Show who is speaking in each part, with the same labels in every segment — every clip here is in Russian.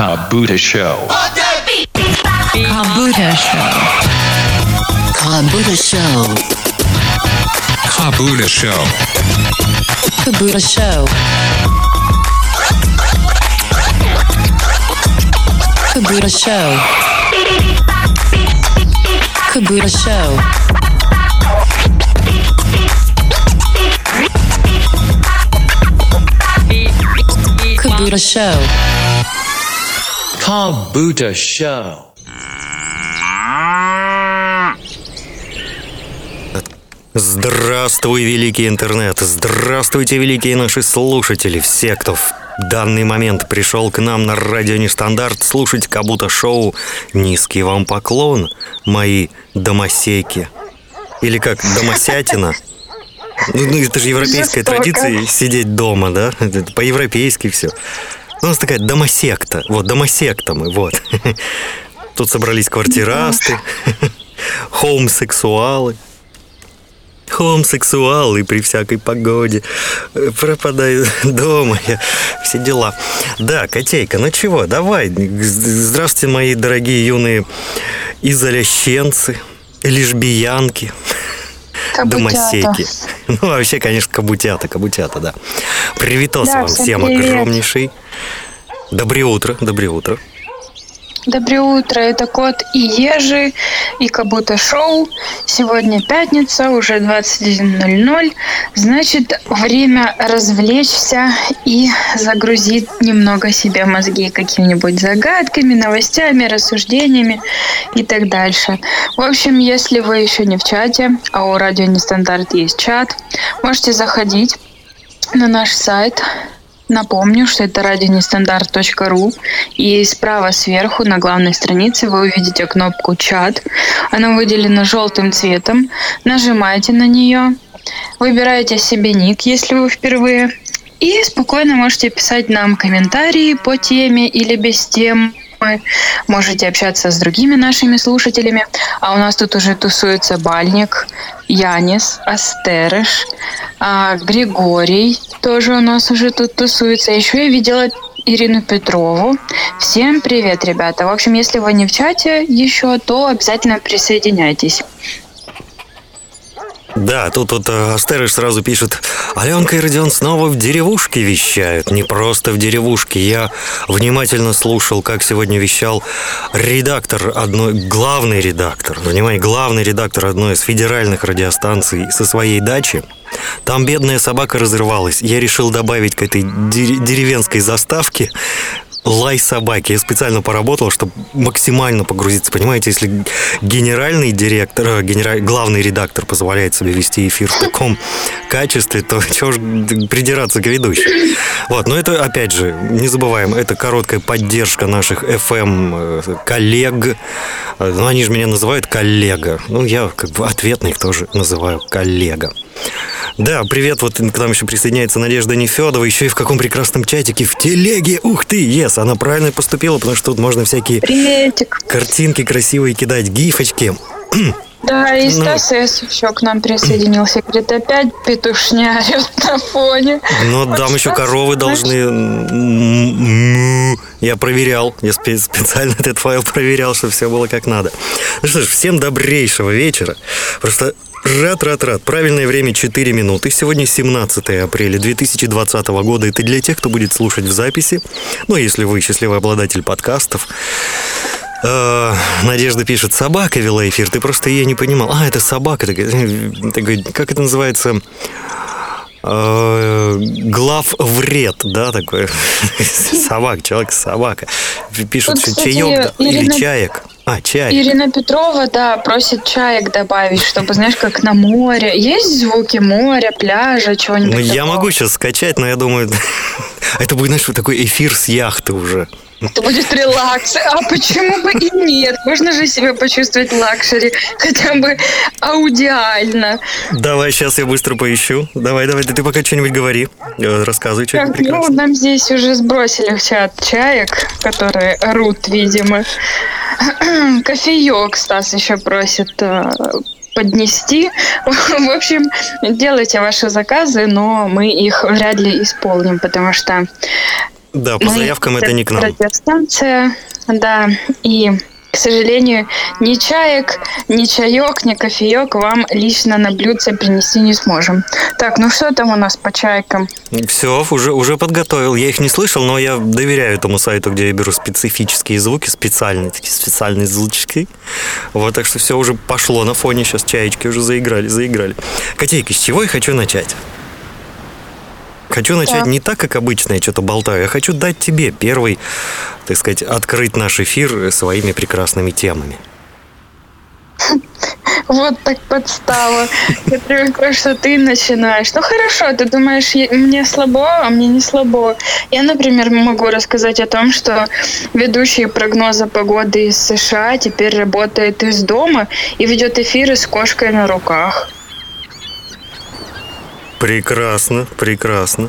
Speaker 1: Kabuta Show.
Speaker 2: Kabuta Show.
Speaker 3: Kabuta Show.
Speaker 4: Kabuta Show.
Speaker 3: Kabuta Show. Kabuta Show. Kabuta Show. Buddha Show.
Speaker 1: Kabuta Show.
Speaker 5: Здравствуй, великий интернет! Здравствуйте, великие наши слушатели! Все, кто в данный момент пришел к нам на радио Нестандарт слушать Кабута Шоу, низкий вам поклон, мои домосейки. Или как, домосятина. Ну, ну, это же европейская
Speaker 6: Жестоко.
Speaker 5: традиция сидеть дома, да? Это По-европейски все. У нас такая домосекта. Вот, домосекта мы, вот. Тут собрались квартирасты, хоумсексуалы. Хомсексуалы при всякой погоде. Пропадаю дома, я, все дела. Да, котейка, ну чего, давай. Здравствуйте, мои дорогие юные изолященцы, лежбиянки,
Speaker 6: Кабутята.
Speaker 5: домосеки. Ну, вообще, конечно, кабутята, кабутята, да. Привитос
Speaker 6: Да,
Speaker 5: вам
Speaker 6: всем
Speaker 5: всем огромнейший. Доброе утро, доброе утро.
Speaker 6: Доброе утро, это Кот и Ежи, и Кабута Шоу. Сегодня пятница, уже 21.00. Значит, время развлечься и загрузить немного себе мозги какими-нибудь загадками, новостями, рассуждениями и так дальше. В общем, если вы еще не в чате, а у Радио Нестандарт есть чат, можете заходить на наш сайт Напомню, что это радионестандарт.ру и справа сверху на главной странице вы увидите кнопку «Чат». Она выделена желтым цветом. Нажимаете на нее, выбираете себе ник, если вы впервые, и спокойно можете писать нам комментарии по теме или без темы. Можете общаться с другими нашими слушателями. А у нас тут уже тусуется Бальник, Янис, Астерыш, а, Григорий тоже у нас уже тут тусуется. Еще я видела Ирину Петрову. Всем привет, ребята. В общем, если вы не в чате еще, то обязательно присоединяйтесь.
Speaker 5: Да, тут вот э, Астерыш сразу пишет, Аленка и Родион снова в деревушке вещают. Не просто в деревушке. Я внимательно слушал, как сегодня вещал редактор одной, главный редактор, внимание, главный редактор одной из федеральных радиостанций со своей дачи. Там бедная собака разрывалась. Я решил добавить к этой дере- деревенской заставке лай собаки. Я специально поработал, чтобы максимально погрузиться. Понимаете, если генеральный директор, э, генера- главный редактор позволяет себе вести эфир в таком качестве, то чего ж придираться к ведущему. Вот, но это, опять же, не забываем, это короткая поддержка наших FM коллег. Э, Ну, они же меня называют коллега. Ну, я как бы ответно их тоже называю коллега. Да, привет, вот к нам еще присоединяется Надежда Нефедова, еще и в каком прекрасном чатике в телеге. Ух ты, ес, она правильно поступила, потому что тут можно всякие
Speaker 6: Приветик.
Speaker 5: картинки красивые кидать, гифочки.
Speaker 6: Да, и
Speaker 5: Ну.
Speaker 6: Стас С. еще к нам присоединился. Говорит, опять петушня орет на фоне.
Speaker 5: Но
Speaker 6: Вот
Speaker 5: там еще коровы
Speaker 6: знаешь,
Speaker 5: должны... Я проверял, я спе- специально этот файл проверял, чтобы все было как надо. Ну что ж, всем добрейшего вечера. Просто рад, рад, рад. Правильное время 4 минуты. Сегодня 17 апреля 2020 года. Это для тех, кто будет слушать в записи. Ну, если вы счастливый обладатель подкастов. Э, Надежда пишет, собака вела эфир, ты просто ее не понимал. А, это собака. такая, э, такой, как это называется? Э, глав вред, да, такой собак, человек собака. Пишут,
Speaker 6: Тут, кстати,
Speaker 5: чаек да, или чаек. А, чай.
Speaker 6: Ирина Петрова, да, просит чаек добавить, чтобы, знаешь, как на море. Есть звуки моря, пляжа, чего-нибудь
Speaker 5: Ну, я могу сейчас скачать, но я думаю, это будет, знаешь, такой эфир с яхты уже.
Speaker 6: Это будет релакс. А почему бы и нет? Можно же себе почувствовать luxury, хотя бы аудиально.
Speaker 5: Давай, сейчас я быстро поищу. Давай, давай, ты, ты пока что-нибудь говори. Э, Рассказывай что-нибудь
Speaker 6: Так, ну, нам здесь уже сбросили в чат чаек, которые рут, видимо. Кофеек Стас еще просит э, поднести. В общем, делайте ваши заказы, но мы их вряд ли исполним, потому что
Speaker 5: Да, по
Speaker 6: Мы
Speaker 5: заявкам это не к нам.
Speaker 6: Радиостанция, да, и, к сожалению, ни чаек, ни чаек, ни кофеек вам лично на блюдце принести не сможем. Так, ну что там у нас по чайкам?
Speaker 5: Все, уже, уже подготовил. Я их не слышал, но я доверяю этому сайту, где я беру специфические звуки, специальные такие специальные звучки. Вот, так что все уже пошло на фоне. Сейчас чаечки уже заиграли, заиграли. Котейка, с чего я хочу начать? Хочу начать
Speaker 6: Так.
Speaker 5: не так, как обычно я что-то болтаю. Я хочу дать тебе первый, так сказать, открыть наш эфир своими прекрасными темами.
Speaker 6: Вот так подстава. Я привыкла, что ты начинаешь. Ну хорошо, ты думаешь, мне слабо, а мне не слабо. Я, например, могу рассказать о том, что ведущий прогноза погоды из США теперь работает из дома и ведет эфиры с кошкой на руках.
Speaker 5: Прекрасно, прекрасно.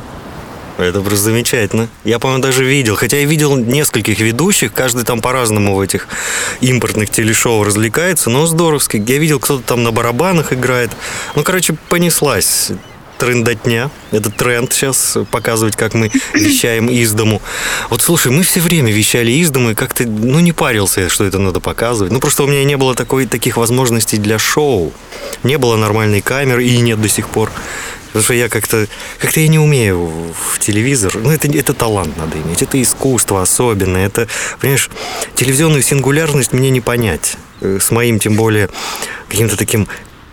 Speaker 5: Это просто замечательно. Я, по-моему, даже видел, хотя я видел нескольких ведущих, каждый там по-разному в этих импортных телешоу развлекается, но здоровски. Я видел, кто-то там на барабанах играет. Ну, короче, понеслась трендотня. Это тренд сейчас показывать, как мы вещаем из дому. Вот слушай, мы все время вещали из дому, и как-то, ну, не парился, что это надо показывать. Ну, просто у меня не было такой, таких возможностей для шоу. Не было нормальной камеры, и нет до сих пор. Потому что я как-то как-то я не умею в телевизор. Ну, это, это талант надо иметь. Это искусство особенное. Это, понимаешь, телевизионную сингулярность мне не понять. Э, С моим, тем более, каким-то таким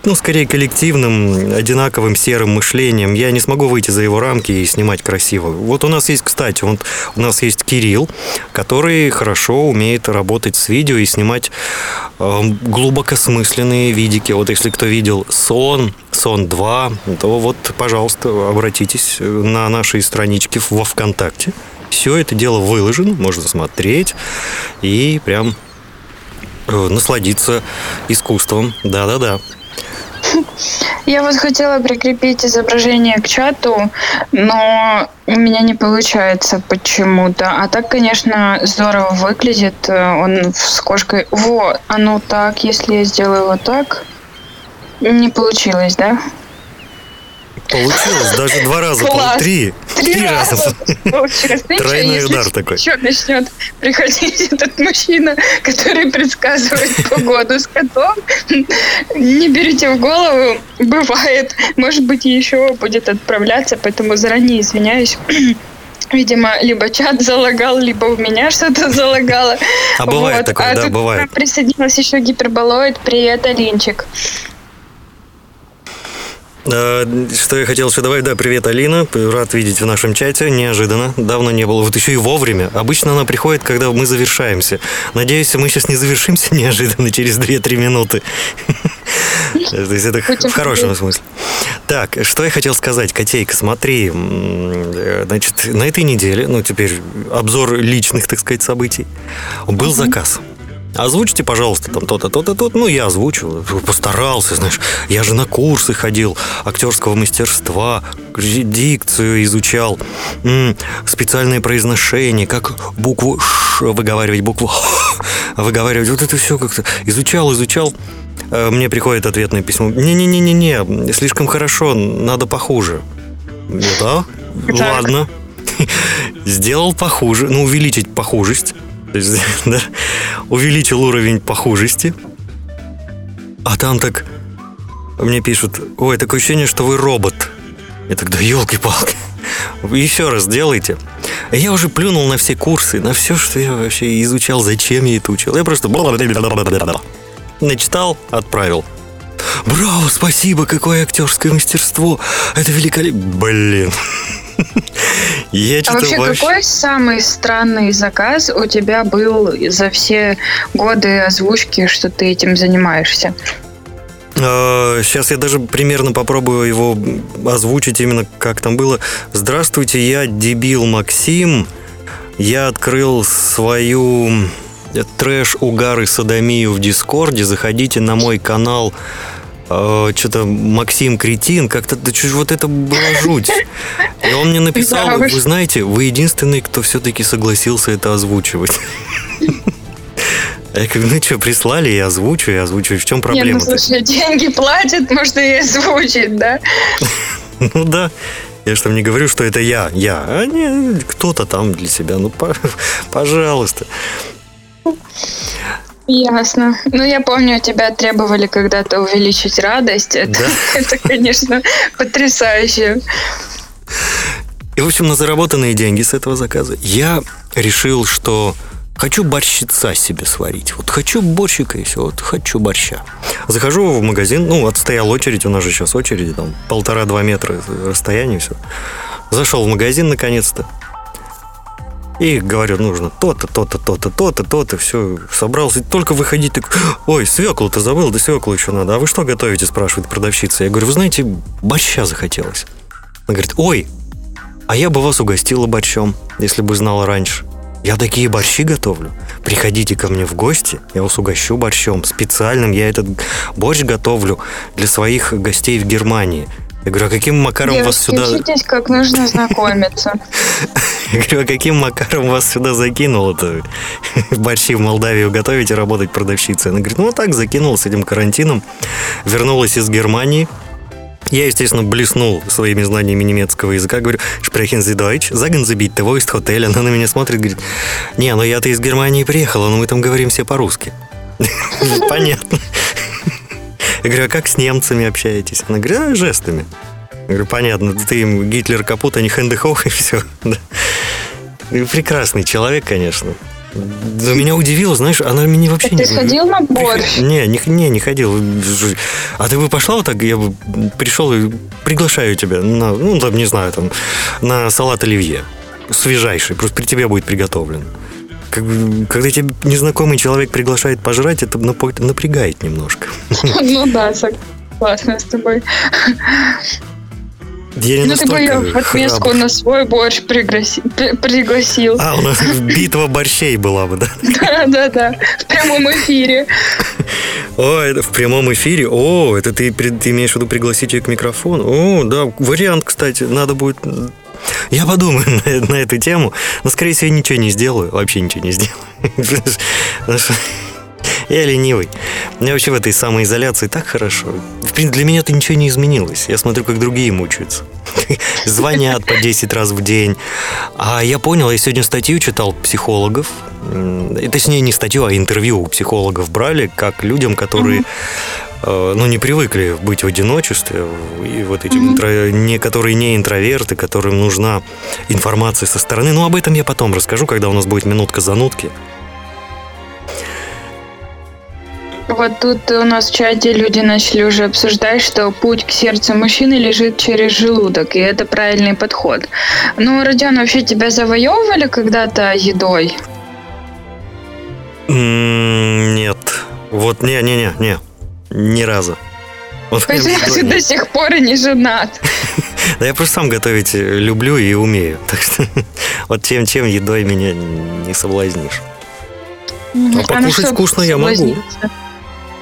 Speaker 5: ну, скорее коллективным, одинаковым серым мышлением. Я не смогу выйти за его рамки и снимать красиво. Вот у нас есть, кстати, вот у нас есть Кирилл, который хорошо умеет работать с видео и снимать э, глубокосмысленные видики. Вот если кто видел «Сон», «Сон 2», то вот, пожалуйста, обратитесь на наши странички во ВКонтакте. Все это дело выложено, можно смотреть и прям э, насладиться искусством. Да-да-да.
Speaker 6: Я вот хотела прикрепить изображение к чату, но у меня не получается почему-то. А так, конечно, здорово выглядит. Э, Он с кошкой... Во, а ну так, если я сделаю вот так... Не получилось, да?
Speaker 5: Получилось, даже два раза,
Speaker 6: Класс.
Speaker 5: пол- три,
Speaker 6: Три раза получилось. Ну, ничего,
Speaker 5: Тройной
Speaker 6: если
Speaker 5: удар такой.
Speaker 6: Еще начнет приходить этот мужчина, который предсказывает погоду с котом. Не берите в голову, бывает. Может быть, еще будет отправляться, поэтому заранее извиняюсь. Видимо, либо чат залагал, либо у меня что-то залагало.
Speaker 5: А бывает такое, да,
Speaker 6: тут
Speaker 5: бывает.
Speaker 6: присоединилась еще гиперболоид. Привет, Алинчик.
Speaker 5: Э, Что я хотел еще добавить? Да, привет, Алина. Рад видеть в нашем чате. Неожиданно. Давно не было. Вот еще и вовремя. Обычно она приходит, когда мы завершаемся. Надеюсь, мы сейчас не завершимся неожиданно через 2-3 минуты. То есть это в хорошем смысле. Так, что я хотел сказать, Котейка, смотри, э, значит, на этой неделе, ну, теперь обзор личных, так сказать, событий, был заказ. Озвучьте, пожалуйста, там то-то, то-то, то Ну, я озвучил, постарался, знаешь. Я же на курсы ходил актерского мастерства, дикцию изучал, м, специальное произношение, как букву «ш» выговаривать, букву «х» выговаривать. Вот это все как-то изучал, изучал. Э, Мне приходит ответное письмо. Не-не-не-не-не, слишком хорошо, надо похуже. Да? Ладно. Сделал похуже, ну, увеличить похужесть. То есть, да, увеличил уровень похужести. А там так мне пишут, ой, такое ощущение, что вы робот. Я тогда, елки-палки, еще раз делайте. Я уже плюнул на все курсы, на все, что я вообще изучал, зачем я это учил. Я просто начитал, отправил. Браво, спасибо, какое актерское мастерство. Это великолепно. Блин. Я
Speaker 6: А
Speaker 5: что-то
Speaker 6: вообще, какой самый странный заказ у тебя был за все годы озвучки, что ты этим занимаешься?
Speaker 5: Сейчас я даже примерно попробую его озвучить именно как там было. Здравствуйте, я дебил Максим. Я открыл свою трэш, угар и садомию в Дискорде. Заходите на мой канал. Что-то Максим Кретин, как-то да, ж вот это была жуть. И он мне написал,
Speaker 6: Да
Speaker 5: вы знаете, вы единственный, кто все-таки согласился это озвучивать. Я говорю, ну что, прислали, я озвучу, я озвучу. В чем
Speaker 6: Не, ну
Speaker 5: проблема-то?
Speaker 6: слушай, деньги платят, можно и озвучить, да?
Speaker 5: Ну да. Я же там не говорю, что это я, я, а не кто-то там для себя. Ну, по- пожалуйста.
Speaker 6: Ясно. Ну, я помню, тебя требовали когда-то увеличить радость. Это,
Speaker 5: Да.
Speaker 6: это конечно, потрясающе.
Speaker 5: И, в общем, на заработанные деньги с этого заказа я решил, что хочу борщица себе сварить. Вот хочу борщика и все, вот хочу борща. Захожу в магазин, ну, отстоял очередь, у нас же сейчас очереди, там, полтора-два метра расстояние, все. Зашел в магазин, наконец-то. И говорю, нужно то-то, то-то, то-то, то-то, то-то, все, собрался. Только выходить, так, ой, свеклу-то забыл, да свеклу еще надо. А вы что готовите, спрашивает продавщица. Я говорю, вы знаете, борща захотелось. Она говорит, ой, а я бы вас угостила борщом, если бы знала раньше. Я такие борщи готовлю. Приходите ко мне в гости, я вас угощу борщом. Специальным я этот борщ готовлю для своих гостей в Германии. Я говорю, а каким макаром вас
Speaker 6: Девушки,
Speaker 5: сюда...
Speaker 6: учитесь, как нужно знакомиться.
Speaker 5: Я говорю, а каким макаром вас сюда закинуло-то? Борщи в Молдавию готовить и работать продавщицей. Она говорит, ну вот так закинул с этим карантином. Вернулась из Германии. Я, естественно, блеснул своими знаниями немецкого языка. Говорю, sprechen Sie Deutsch? Sagen Sie bitte, wo ist Hotel? Она на меня смотрит, говорит, не, ну я-то из Германии приехала, но мы там говорим все по-русски. Понятно. Я говорю, а как с немцами общаетесь? Она говорит, а, жестами. Я говорю, понятно, ты им Гитлер капут, а не Хэндехох, и все. И Прекрасный человек, конечно. Но меня удивило, знаешь, она меня вообще
Speaker 6: Ты
Speaker 5: не...
Speaker 6: сходил на борщ?
Speaker 5: Не, не, не, не ходил. А ты бы пошла вот так, я бы пришел и приглашаю тебя на, ну, там, не знаю, там, на салат оливье. Свежайший, просто при тебе будет приготовлен. Как бы, когда тебя незнакомый человек приглашает пожрать, это напрягает немножко.
Speaker 6: Ну да, согласна с тобой.
Speaker 5: Я не
Speaker 6: Ну ты бы ее в отместку на свой борщ пригласи- при- пригласил.
Speaker 5: А, у нас битва борщей была бы, да?
Speaker 6: Да-да-да, в прямом эфире.
Speaker 5: О, это в прямом эфире. О, это ты, ты имеешь в виду пригласить ее к микрофону? О, да, вариант, кстати, надо будет... Я подумаю на, на эту тему, но, скорее всего, ничего не сделаю, вообще ничего не сделаю. Я ленивый. Мне вообще в этой самоизоляции так хорошо. В принципе, для меня-то ничего не изменилось. Я смотрю, как другие мучаются. Звонят по 10 раз в день. А я понял, я сегодня статью читал психологов. И Точнее, не статью, а интервью у психологов брали, как людям, которые э, ну, не привыкли быть в одиночестве, и вот эти, интро- не, которые не интроверты, которым нужна информация со стороны. Ну, об этом я потом расскажу, когда у нас будет минутка занутки.
Speaker 6: Вот тут у нас в чате люди начали уже обсуждать, что путь к сердцу мужчины лежит через желудок, и это правильный подход. Ну, Родион, вообще тебя завоевывали когда-то едой?
Speaker 5: Нет. Вот не-не-не, не. Ни разу. Вот
Speaker 6: ты
Speaker 5: едой
Speaker 6: до сих пор и не женат?
Speaker 5: Да я просто сам готовить люблю и умею. Так что вот чем, чем едой меня не соблазнишь.
Speaker 6: А
Speaker 5: покушать вкусно я могу.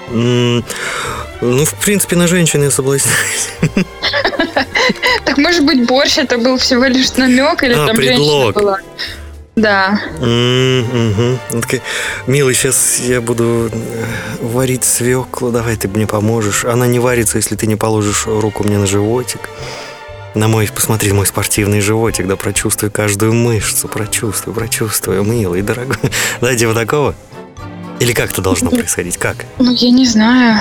Speaker 5: Ну, в принципе, на женщин я соблазняюсь.
Speaker 6: Так может быть борщ это был всего лишь намек или
Speaker 5: А,
Speaker 6: там женщина была? Да.
Speaker 5: Такая, Милый, сейчас я буду э, варить свеклу, давай ты мне поможешь. Она не варится, если ты не положишь руку мне на животик. На мой, посмотри, мой спортивный животик, да прочувствуй каждую мышцу, прочувствуй, прочувствуй, милый, дорогой. Да, типа такого? Или как это должно происходить? Как?
Speaker 6: Ну, я не знаю.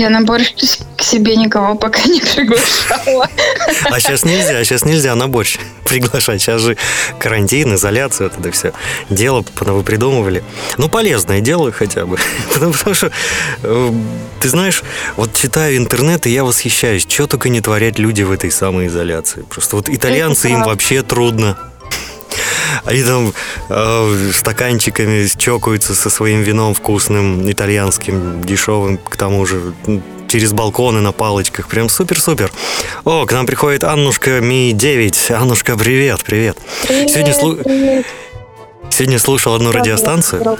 Speaker 6: Я на борщ к себе никого пока не приглашала.
Speaker 5: А сейчас нельзя, сейчас нельзя на борщ приглашать. Сейчас же карантин, изоляция, вот это все дело придумывали. Ну, полезное дело хотя бы. Потому, потому что, э, ты знаешь, вот читаю интернет, и я восхищаюсь, что только не творят люди в этой самоизоляции. Просто вот итальянцы им вообще трудно. Они там э, стаканчиками чокаются со своим вином вкусным, итальянским, дешевым, к тому же через балконы на палочках. Прям супер-супер. О, к нам приходит Аннушка Ми-9. Аннушка, привет, привет. Сегодня, слу- Сегодня слушал одну радиостанцию,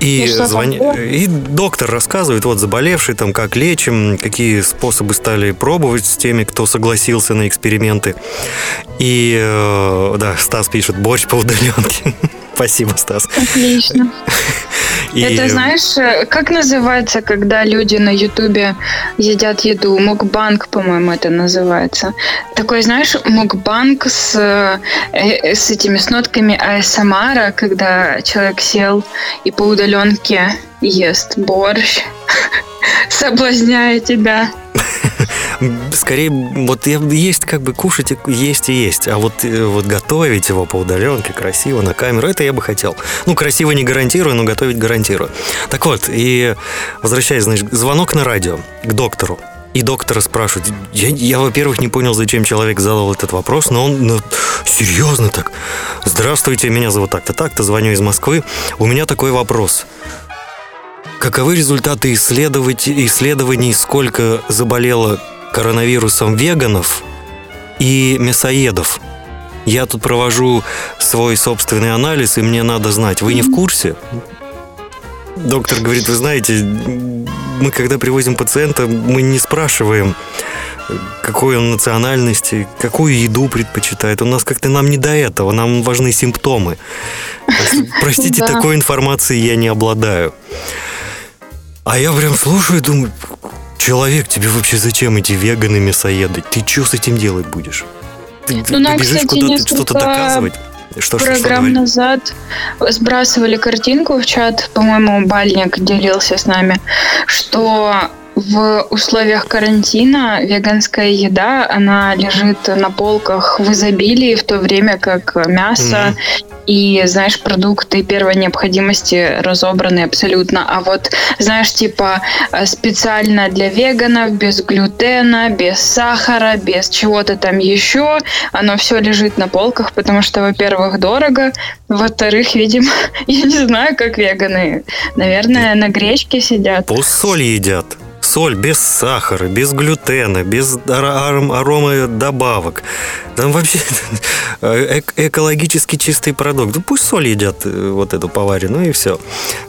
Speaker 5: И,
Speaker 6: И было?
Speaker 5: и доктор рассказывает, вот заболевший, там, как лечим, какие способы стали пробовать с теми, кто согласился на эксперименты. И, э, да, Стас пишет, борщ по удаленке. Спасибо, Стас.
Speaker 6: Отлично.
Speaker 5: И-
Speaker 6: Это знаешь, э, как называется, когда люди на Ютубе едят еду? Мукбанк, по-моему, это называется. Такой, знаешь, мукбанк с, э, э, с этими с нотками АСМР, когда человек сел и по удаленке ест борщ, соблазняя тебя.
Speaker 5: Скорее, вот есть как бы кушать, есть и есть. А вот, э, вот готовить его по удаленке, красиво, на камеру, это я бы хотел. Ну, красиво не гарантирую, но готовить гарантирую. Так вот, и возвращаясь, значит, звонок на радио к доктору. И доктора спрашивают. Я, я, во-первых, не понял, зачем человек задал этот вопрос, но он ну, серьезно так. Здравствуйте, меня зовут так-то, так-то, звоню из Москвы. У меня такой вопрос. Каковы результаты исследований, сколько заболело коронавирусом веганов и мясоедов? Я тут провожу свой собственный анализ, и мне надо знать. Вы не в курсе? Доктор говорит, вы знаете, мы когда привозим пациента, мы не спрашиваем, какой он национальности, какую еду предпочитает. У нас как-то нам не до этого, нам важны симптомы. Простите, такой информации я не обладаю. А я прям слушаю и думаю, человек, тебе вообще зачем эти веганы, мясоеды? Ты что с этим делать будешь? Ты, ты
Speaker 6: Ну, нам,
Speaker 5: бежишь
Speaker 6: кстати,
Speaker 5: куда-то что-то доказывать? Что, что, что
Speaker 6: Программ
Speaker 5: говорить?
Speaker 6: назад сбрасывали картинку в чат, по-моему, Бальник делился с нами, что в условиях карантина веганская еда, она лежит на полках в изобилии, в то время как мясо и, знаешь, продукты первой необходимости разобраны абсолютно. А вот, знаешь, типа э, специально для веганов, без глютена, без сахара, без чего-то там еще, оно все лежит на полках, потому что, во-первых, дорого, во-вторых, видимо, я не знаю, как веганы, наверное, на гречке сидят.
Speaker 5: Пусть соль едят. Соль без сахара, без глютена, без ара- аром- аромадобавок. Там вообще эк- экологически чистый продукт. Ну, пусть соль едят, э, вот эту поваренную, и все.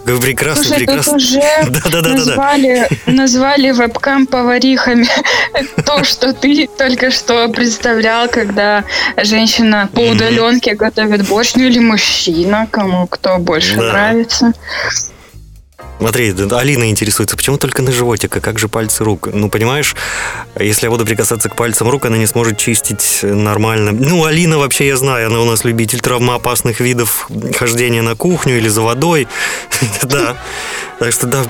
Speaker 5: Прекрасно,
Speaker 6: Слушай, тут
Speaker 5: прекрасно.
Speaker 6: уже
Speaker 5: Да-да-да-да-да.
Speaker 6: назвали, назвали вебкам поварихами то, что ты только что представлял, когда женщина по удаленке готовит борщ, ну или мужчина, кому кто больше
Speaker 5: Да.
Speaker 6: нравится.
Speaker 5: Смотри, Алина интересуется, почему только на животик, а как же пальцы рук? Ну, понимаешь, если я буду прикасаться к пальцам рук, она не сможет чистить нормально. Ну, Алина вообще, я знаю, она у нас любитель травмоопасных видов хождения на кухню или за водой. Да. Так что, да,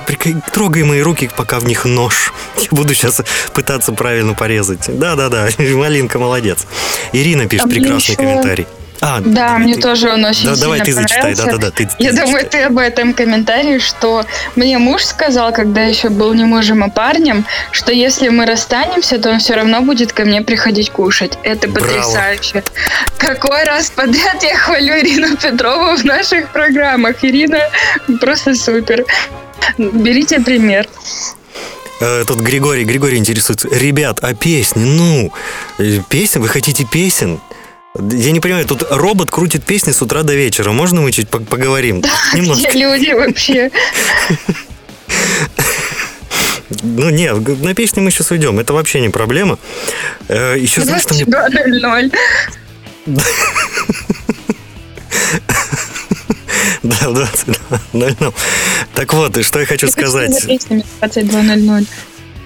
Speaker 5: трогай мои руки, пока в них нож. Я буду сейчас пытаться правильно порезать. Да-да-да, Малинка молодец. Ирина пишет
Speaker 6: А
Speaker 5: прекрасный комментарий. А,
Speaker 6: Да,
Speaker 5: давай
Speaker 6: мне
Speaker 5: ты.
Speaker 6: тоже он очень
Speaker 5: Да,
Speaker 6: сильно
Speaker 5: давай ты зачитай, да-да-да. ты- ты
Speaker 6: Я думаю,
Speaker 5: зачитай.
Speaker 6: ты об этом комментарии, что мне муж сказал, когда еще был не мужем, а парнем, что если мы расстанемся, то он все равно будет ко мне приходить кушать. Это
Speaker 5: Браво.
Speaker 6: потрясающе. Какой раз подряд я хвалю Ирину Петрову в наших программах. Ирина просто супер. Берите пример.
Speaker 5: Э, Тут Григорий, Григорий интересуется. Ребят, а песни? Ну, э, песен? Вы хотите песен? Я не понимаю, тут робот крутит песни с утра до вечера. Можно мы чуть по- поговорим? Немножко.
Speaker 6: Где люди вообще?
Speaker 5: Ну, не, на песни мы сейчас уйдем. Это вообще не проблема. Э, Еще знаешь, что мне...
Speaker 6: 22.00.
Speaker 5: Да, в 22.00. Так вот, и что я хочу сказать.
Speaker 6: За песнями 22.00.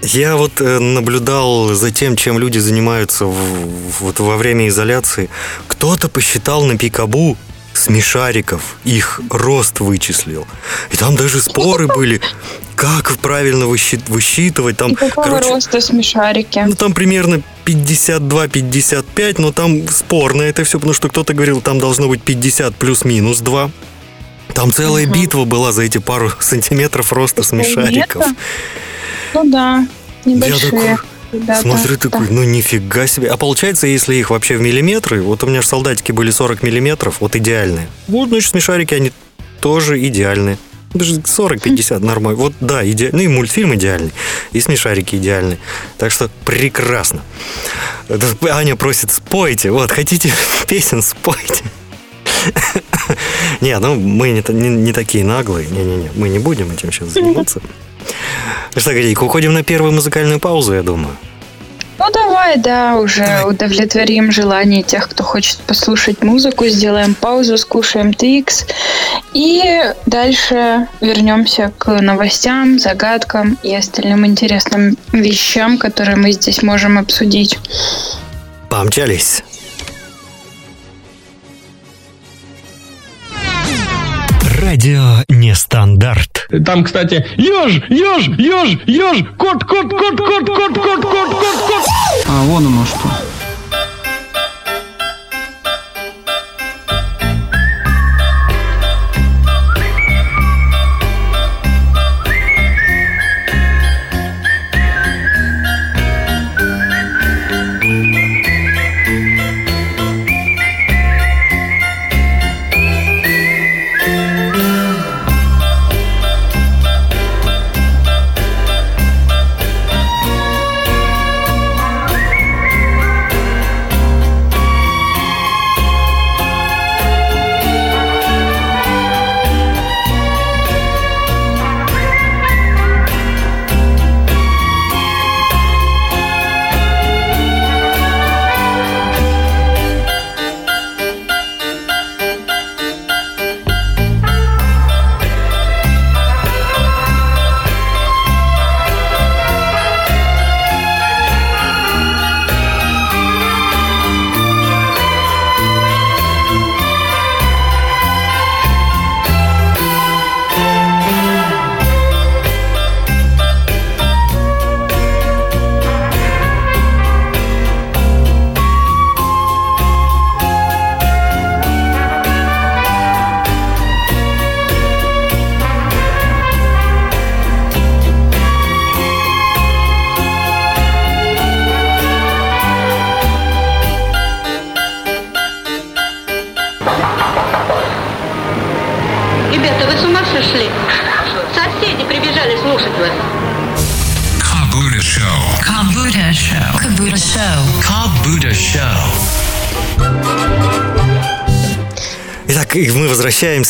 Speaker 5: Я вот э, наблюдал за тем, чем люди занимаются в- вот во время изоляции. Кто-то посчитал на пикабу смешариков, их рост вычислил. И там даже споры были, как правильно высчит- высчитывать. Там,
Speaker 6: какого
Speaker 5: короче,
Speaker 6: роста смешарики?
Speaker 5: ну, там примерно 52-55, но там спорно это все, потому что кто-то говорил, там должно быть 50 плюс-минус 2. Там целая
Speaker 6: Ага.
Speaker 5: битва была за эти пару сантиметров роста смешариков.
Speaker 6: Полметра? Ну да, небольшие.
Speaker 5: такой
Speaker 6: ребята.
Speaker 5: Смотрю такой, ну нифига себе. А получается, если их вообще в миллиметры, вот у меня же солдатики были 40 миллиметров, вот идеальные. Вот, значит, смешарики, они тоже идеальные. Даже 40-50 нормально. Вот да, иде... ну и мультфильм идеальный, и смешарики идеальные. Так что прекрасно. Аня просит, спойте, вот, хотите песен, спойте. Не, ну мы не, не, не такие наглые. Не-не-не, мы не будем этим сейчас заниматься. Ну Что, Гадейка, уходим на первую музыкальную паузу, я думаю.
Speaker 6: Ну давай, да, уже удовлетворим желание тех, кто хочет послушать музыку, сделаем паузу, скушаем Твикс и дальше вернемся к новостям, загадкам и остальным интересным вещам, которые мы здесь можем обсудить.
Speaker 5: Помчались. Радио Нестандарт.
Speaker 2: Там, кстати, еж, еж, еж, еж, кот, кот, кот, кот, кот, кот, кот, кот, кот.
Speaker 4: А вон оно что.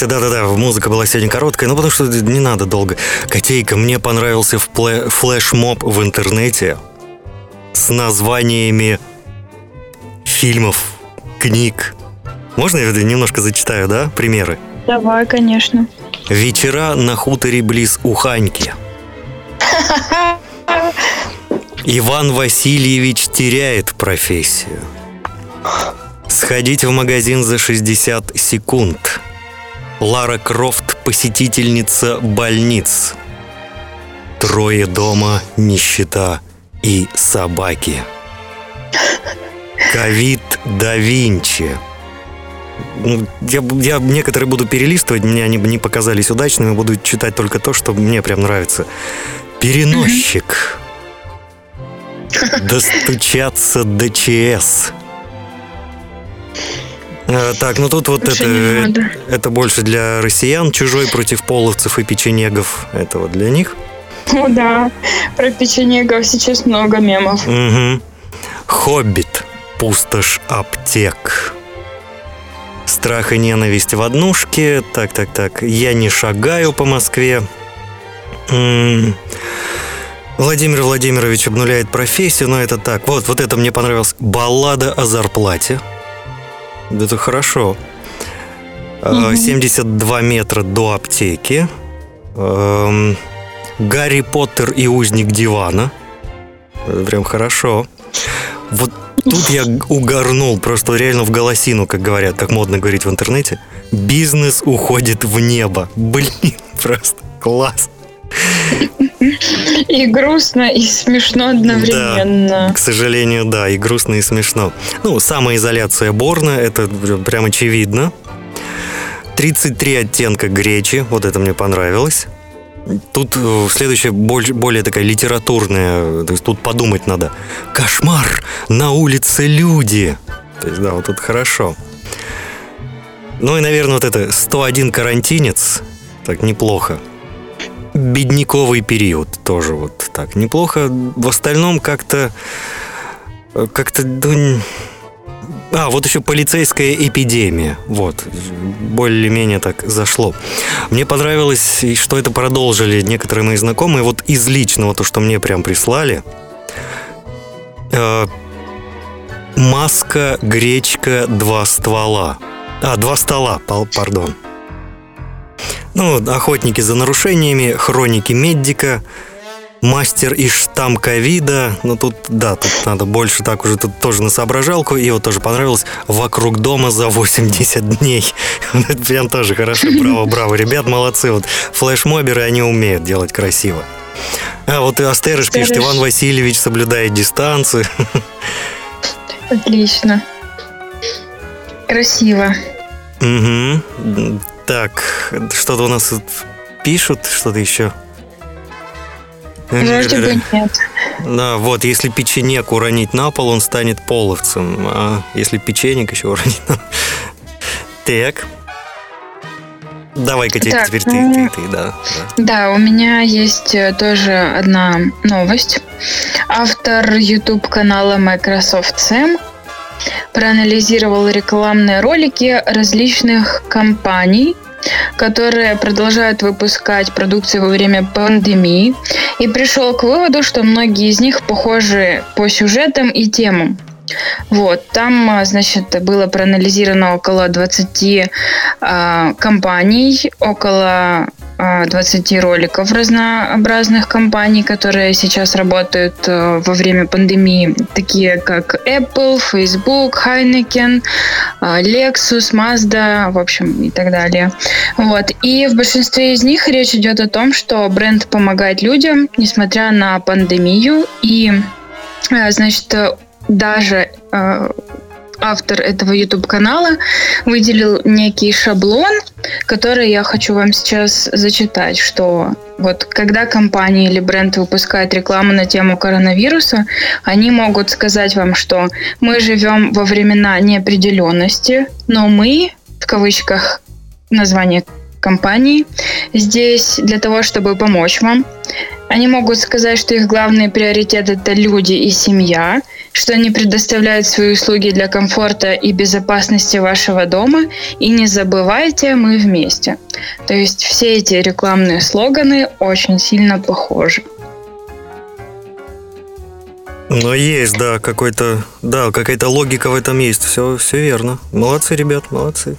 Speaker 5: Возвращаемся. Да-да-да, музыка была сегодня короткая, ну потому что не надо долго. Котейка, мне понравился флешмоб в интернете с названиями фильмов, книг. Можно я немножко зачитаю, да, примеры?
Speaker 6: Давай, конечно.
Speaker 5: Вечера на хуторе близ Уханьки. Иван Васильевич теряет профессию. Сходить в магазин за 60 секунд. Лара Крофт – посетительница больниц. Трое дома, нищета и собаки. Ковид да Винчи. Ну, Я, я некоторые буду перелистывать, мне они не показались удачными, буду читать только то, что мне прям нравится. Переносчик. Достучаться до ЧС. А, Так, ну тут вот
Speaker 6: Лучше
Speaker 5: это,
Speaker 6: надо.
Speaker 5: это больше для россиян, чужой против половцев и печенегов. Это вот для них.
Speaker 6: О, да. Про печенегов сейчас много мемов.
Speaker 5: Мгм. Хоббит. Пустошь аптек. Страх и ненависть в однушке. Так, так, так. Я не шагаю по Москве. М, Владимир Владимирович обнуляет профессию, но это так. Вот, вот это мне понравилось. Баллада о зарплате. Это хорошо. Э, 72 метра до аптеки. Эм, Гарри Поттер и узник дивана. Это Прям хорошо. Вот тут я угорнул, просто реально в голосину, как говорят, как модно говорить в интернете. Бизнес уходит в небо. Блин, просто класс.
Speaker 6: И грустно, и смешно одновременно.
Speaker 5: К сожалению, да, и грустно, и смешно. Ну, самоизоляция Борна, это прям очевидно. 33 оттенка гречи, вот это мне понравилось. Тут э, следующая боль- более такая литературная, то есть тут подумать надо. Кошмар! На улице люди! То есть, да, вот тут хорошо. Ну и, наверное, вот это 101 карантинец, так неплохо. Бедняковый период тоже вот так неплохо. В остальном как-то э, как-то а, вот еще полицейская эпидемия. Вот. Более-менее так зашло. Мне понравилось, что это продолжили некоторые мои знакомые. Вот из личного, то, что мне прям прислали. Э, маска, гречка, два ствола. А, два стола, пардон. Ну, охотники за нарушениями, хроники Меддика, мастер и штамм ковида. Ну, тут, да, тут надо больше так уже, тут тоже на соображалку. И вот тоже понравилось «Вокруг дома за 80 дней». Это прям тоже хорошо. Браво, браво. Ребят, молодцы. Вот флешмоберы, они умеют делать красиво. А вот и Астерыш пишет. Иван Васильевич соблюдает дистанцию.
Speaker 6: Отлично. Красиво.
Speaker 5: Угу. Так, что-то у нас тут пишут, что-то еще.
Speaker 6: Вроде бы нет.
Speaker 5: Да, вот, если печенек уронить на пол, он станет половцем. А если печенек еще уронить на... Так. Давай, Катя,
Speaker 6: Так,
Speaker 5: теперь ты,
Speaker 6: ну,
Speaker 5: ты, ты, да. да.
Speaker 6: Да, у меня есть э, тоже одна новость. Автор YouTube канала Microsoft Sam проанализировал рекламные ролики различных компаний, которые продолжают выпускать продукцию во время пандемии, и пришел к выводу, что многие из них похожи по сюжетам и темам. Вот, там, а, значит, было проанализировано около 20 а, компаний, около 20 роликов разнообразных компаний, которые сейчас работают э, во время пандемии, такие как Apple, Facebook, Heineken, а, Lexus, Mazda, в общем, и так далее. Вот. И в большинстве из них речь идет о том, что бренд помогает людям, несмотря на пандемию, и, э, значит, э, даже э, автор этого YouTube канала выделил некий шаблон, который я хочу вам сейчас зачитать, что вот когда компания или бренд выпускает рекламу на тему коронавируса, они могут сказать вам, что мы живем во времена неопределенности, но мы, в кавычках, название компании, здесь для того, чтобы помочь вам. Они могут сказать, что их главный приоритет – это люди и семья, что они предоставляют свои услуги для комфорта и безопасности вашего дома. И не забывайте, мы вместе. То есть все эти рекламные слоганы очень сильно похожи.
Speaker 5: Но есть, да, какой-то, да, какая-то логика в этом есть. Все, все верно. Молодцы, ребят, молодцы.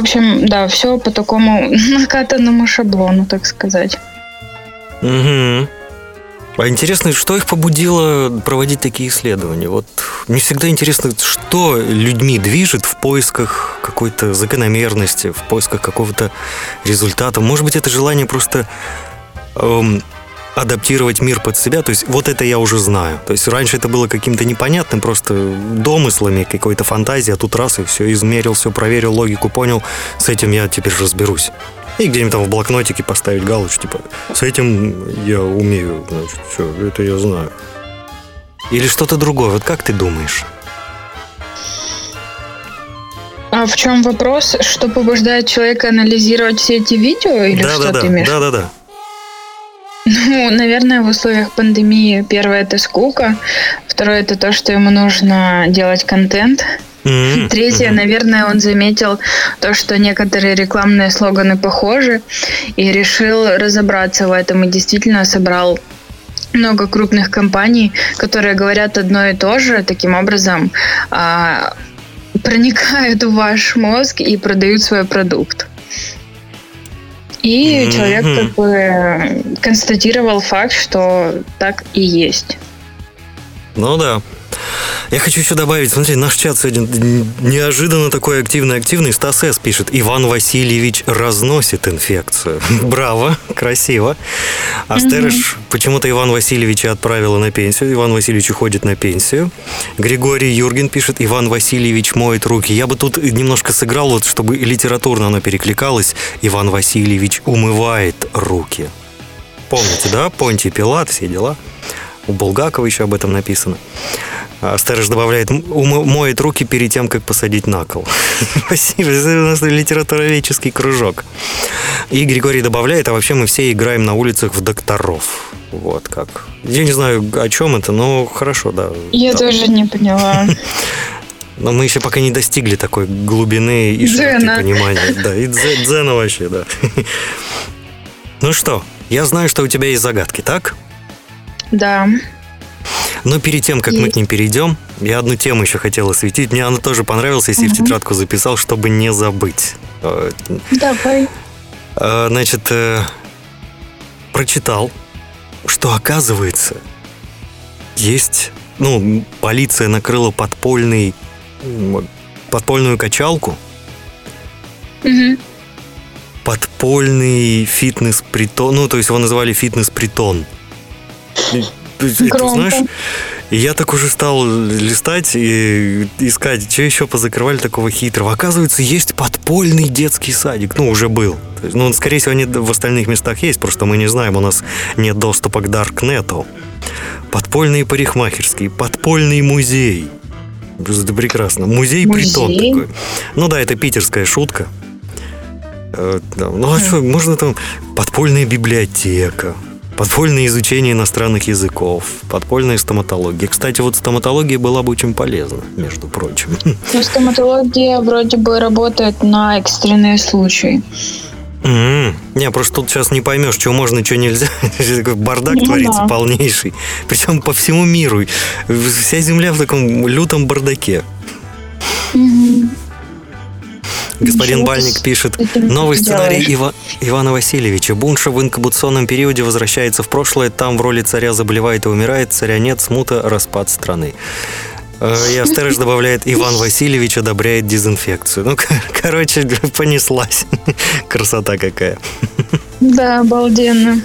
Speaker 6: Общем, да, все по такому накатанному шаблону, так сказать.
Speaker 5: Угу. А интересно, что их побудило проводить такие исследования? Вот мне всегда интересно, что людьми движет в поисках какой-то закономерности, в поисках какого-то результата. Может быть, это желание просто эм, адаптировать мир под себя. То есть вот это я уже знаю. То есть раньше это было каким-то непонятным, просто домыслами, какой-то фантазией, а тут раз и все измерил, все проверил, логику понял. С этим я теперь разберусь. И где-нибудь там в блокнотике поставить галочку, типа, с этим я умею, значит, все, это я знаю. Или что-то другое. Вот как ты думаешь?
Speaker 6: А в чем вопрос? Что побуждает человека анализировать все эти видео или
Speaker 5: да,
Speaker 6: что
Speaker 5: да, да,
Speaker 6: ты имеешь?
Speaker 5: да, да, да.
Speaker 6: Ну, наверное, в условиях пандемии первое это скука, второе это то, что ему нужно делать контент.
Speaker 5: М,
Speaker 6: Третье,
Speaker 5: мгм.
Speaker 6: наверное, он заметил то, что некоторые рекламные слоганы похожи, и решил разобраться в этом, и действительно собрал много крупных компаний, которые говорят одно и то же, таким образом а, проникают в ваш мозг и продают свой продукт. И
Speaker 5: Мгм.
Speaker 6: человек как бы констатировал факт, что так и есть.
Speaker 5: Ну да. Я хочу еще добавить, смотри, наш чат сегодня неожиданно такой активный-активный. Стас С. пишет, Иван Васильевич разносит инфекцию. Браво, красиво. А Стерыш почему-то Иван Васильевича отправила на пенсию. Иван Васильевич уходит на пенсию. Григорий Юрген пишет, Иван Васильевич моет руки. Я бы тут немножко сыграл, вот, чтобы литературно оно перекликалось. Иван Васильевич умывает руки. Помните, да? Понтий Пилат, все дела. У Булгакова еще об этом написано. А Стерж добавляет, «М- умы- моет руки перед тем, как посадить на кол. Спасибо, это у нас литературоведческий кружок. И Григорий добавляет, а вообще мы все играем на улицах в докторов. Вот как. Я не знаю, о чем это, но хорошо, да.
Speaker 6: Я
Speaker 5: Да.
Speaker 6: тоже не поняла.
Speaker 5: Но мы еще пока не достигли такой глубины и широты понимания. Да, и дзе- дзена вообще, да. Ну что, я знаю, что у тебя есть загадки, так?
Speaker 6: Да.
Speaker 5: Но перед тем, как и... мы к ним перейдем, я одну тему еще хотела осветить. Мне она тоже понравилась, если угу. в тетрадку записал, чтобы не забыть.
Speaker 6: Давай.
Speaker 5: Э, значит, э, прочитал, что оказывается, есть, ну, полиция накрыла подпольный, подпольную качалку.
Speaker 6: Угу.
Speaker 5: Подпольный фитнес-притон, ну, то есть его называли фитнес-притон. Громко. Ты знаешь, я так уже стал листать и искать, что еще позакрывали такого хитрого. Оказывается, есть подпольный детский садик. Ну, уже был. Ну, он, скорее всего, они в остальных местах есть, просто мы не знаем, у нас нет доступа к Даркнету. Подпольные парикмахерские, подпольный музей. Это прекрасно. Музей-притон такой. Ну да, это питерская шутка. Э, ну, а что, можно там подпольная библиотека, подпольное изучение иностранных языков, подпольная стоматология. Кстати, вот стоматология была бы очень полезна, между прочим.
Speaker 6: Ну, стоматология вроде бы работает на экстренные случаи.
Speaker 5: Mm-hmm. Не, просто тут сейчас не поймешь, чего можно, чего нельзя. Бардак
Speaker 6: ну,
Speaker 5: творится
Speaker 6: да.
Speaker 5: полнейший. Причем по всему миру. Вся земля в таком лютом бардаке. Mm-hmm.
Speaker 6: Господин
Speaker 5: Бальник пишет, новый сценарий Ива... Ивана Васильевича. Бунша в инкубационном периоде возвращается в прошлое, там в роли царя заболевает и умирает, царя нет, смута, распад страны. Э, и Астерыш добавляет, Иван Васильевич одобряет дезинфекцию. Ну, короче, понеслась. Красота какая.
Speaker 6: Да, обалденно.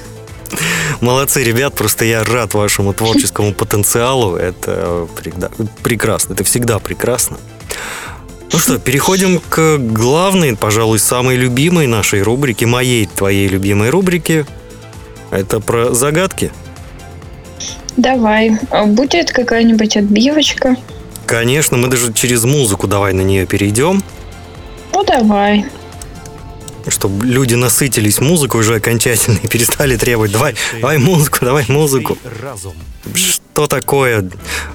Speaker 5: Молодцы, ребят, просто я рад вашему творческому потенциалу. Это прекрасно, это всегда прекрасно. Ну что, переходим к главной, пожалуй, самой любимой нашей рубрике, моей, твоей любимой рубрике. Это про загадки.
Speaker 6: Давай. А будет какая-нибудь отбивочка?
Speaker 5: Конечно, мы даже через музыку давай на нее перейдем.
Speaker 6: Ну, давай.
Speaker 5: Чтобы люди насытились музыкой уже окончательно и перестали требовать «давай, давай музыку, давай музыку». Разум что такое?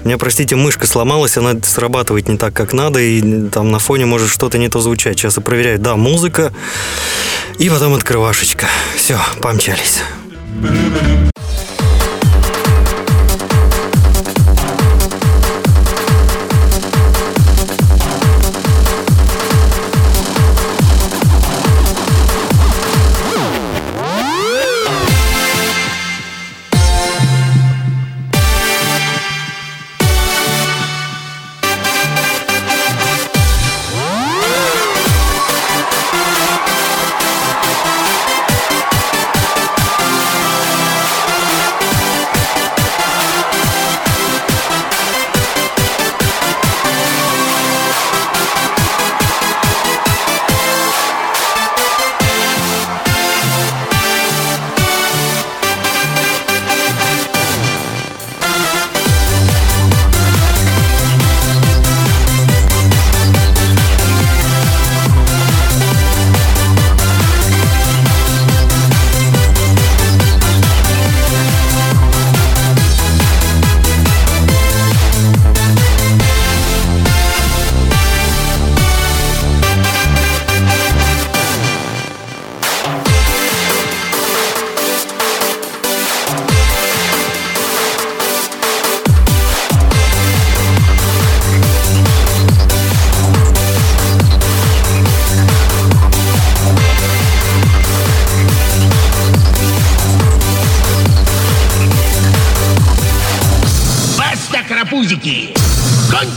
Speaker 5: У меня, простите, мышка сломалась, она срабатывает не так, как надо, и там на фоне может что-то не то звучать. Сейчас я проверяю, да, музыка, и потом открывашечка. Все, помчались.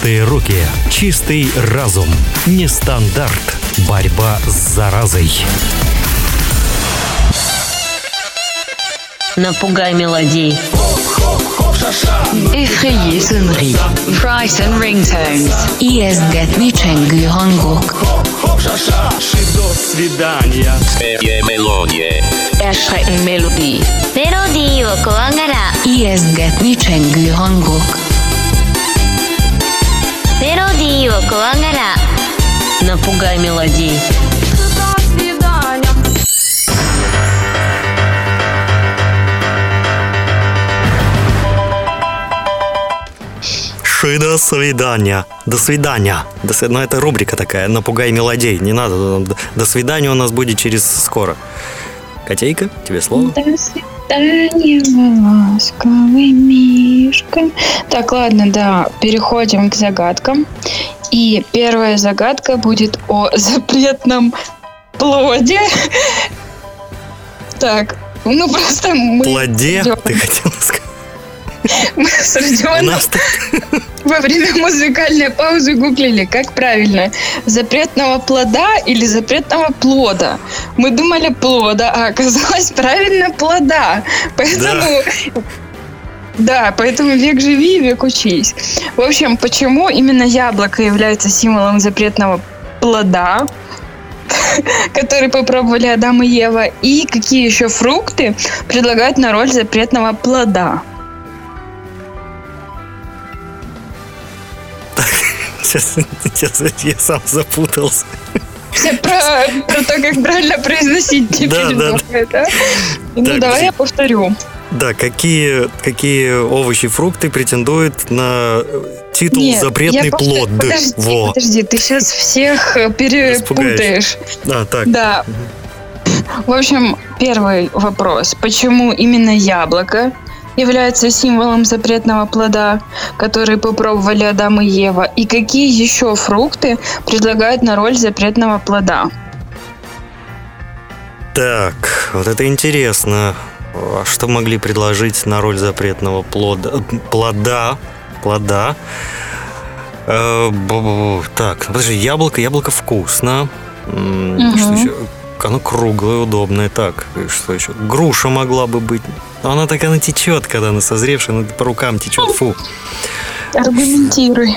Speaker 5: Чистые руки, чистый разум, нестандарт, борьба с заразой.
Speaker 7: Напугай мелодии.
Speaker 3: Effrayé sonnerie. Frighten ringtones. Ijesztget nicsengő hangok.
Speaker 8: До свидания. Смея мелодия. Erschrecken Melodie. Melodie, Vokoangara.
Speaker 3: Ijesztget nicsengő hangok.
Speaker 8: メロディーを怖がら
Speaker 7: Напугай мелодей.
Speaker 5: Ши до свидания. До свидания. До сви- Ну, это рубрика такая, напугай мелодей. Не надо. До свидания у нас будет через скоро. Котейка, тебе слово.
Speaker 6: До свидания, мой ласковый мишка. Так, ладно, да, переходим к загадкам. И первая загадка будет о запретном плоде. Так, ну просто мы...
Speaker 5: Плоде,
Speaker 6: Родионом-
Speaker 5: ты хотела.
Speaker 6: Мы с Родионом во время музыкальной паузы гуглили, как правильно, запретного плода или запретного плода. Мы думали плода, а оказалось правильно плода. Поэтому... Да. поэтому век живи, век учись. В общем, почему именно яблоко является символом запретного плода, который попробовали Адам и Ева, и какие еще фрукты предлагают на роль запретного плода?
Speaker 5: Сейчас, сейчас я сам запутался.
Speaker 6: Все про, про то, как правильно произносить теперь
Speaker 5: Да, да,
Speaker 6: да? Ну,
Speaker 5: Так,
Speaker 6: давай я повторю.
Speaker 5: Да, какие, какие овощи, фрукты претендуют на титул
Speaker 6: Нет,
Speaker 5: запретный
Speaker 6: я повтор-
Speaker 5: плод?
Speaker 6: Подожди,
Speaker 5: Во.
Speaker 6: подожди, ты сейчас всех э, перепутаешь.
Speaker 5: А, так.
Speaker 6: Да. В общем, первый вопрос. Почему именно яблоко является символом запретного плода, который попробовали Адам и Ева? И какие еще фрукты предлагают на роль запретного плода?
Speaker 5: Так, вот это интересно. А что могли предложить на роль запретного плода? Плода. Плода. Э. Так, подожди, яблоко, яблоко вкусно.
Speaker 6: Мгм.
Speaker 5: Что еще? Оно круглое, удобное. Так, что еще? Груша могла бы быть. Но она так, она течет, когда она созревшая, она по рукам течет. Фу.
Speaker 6: Аргументируй.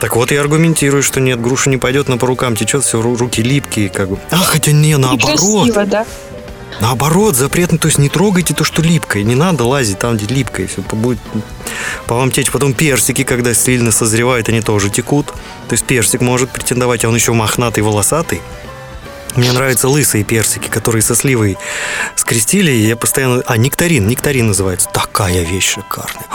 Speaker 5: Так вот я аргументирую, что нет, груша не пойдет, но по рукам течет, все, руки липкие, как бы. А, хотя не, наоборот.
Speaker 6: Красиво, да?
Speaker 5: Наоборот, запретно, то есть не трогайте то, что липкое. Не надо лазить там, где липкое. Все будет по вам течь. Потом персики, когда сильно созревают, они тоже текут. То есть персик может претендовать, а он еще мохнатый, волосатый. Мне нравятся лысые персики, которые со сливой скрестили, и я постоянно... А, нектарин, нектарин называется. Такая вещь шикарная.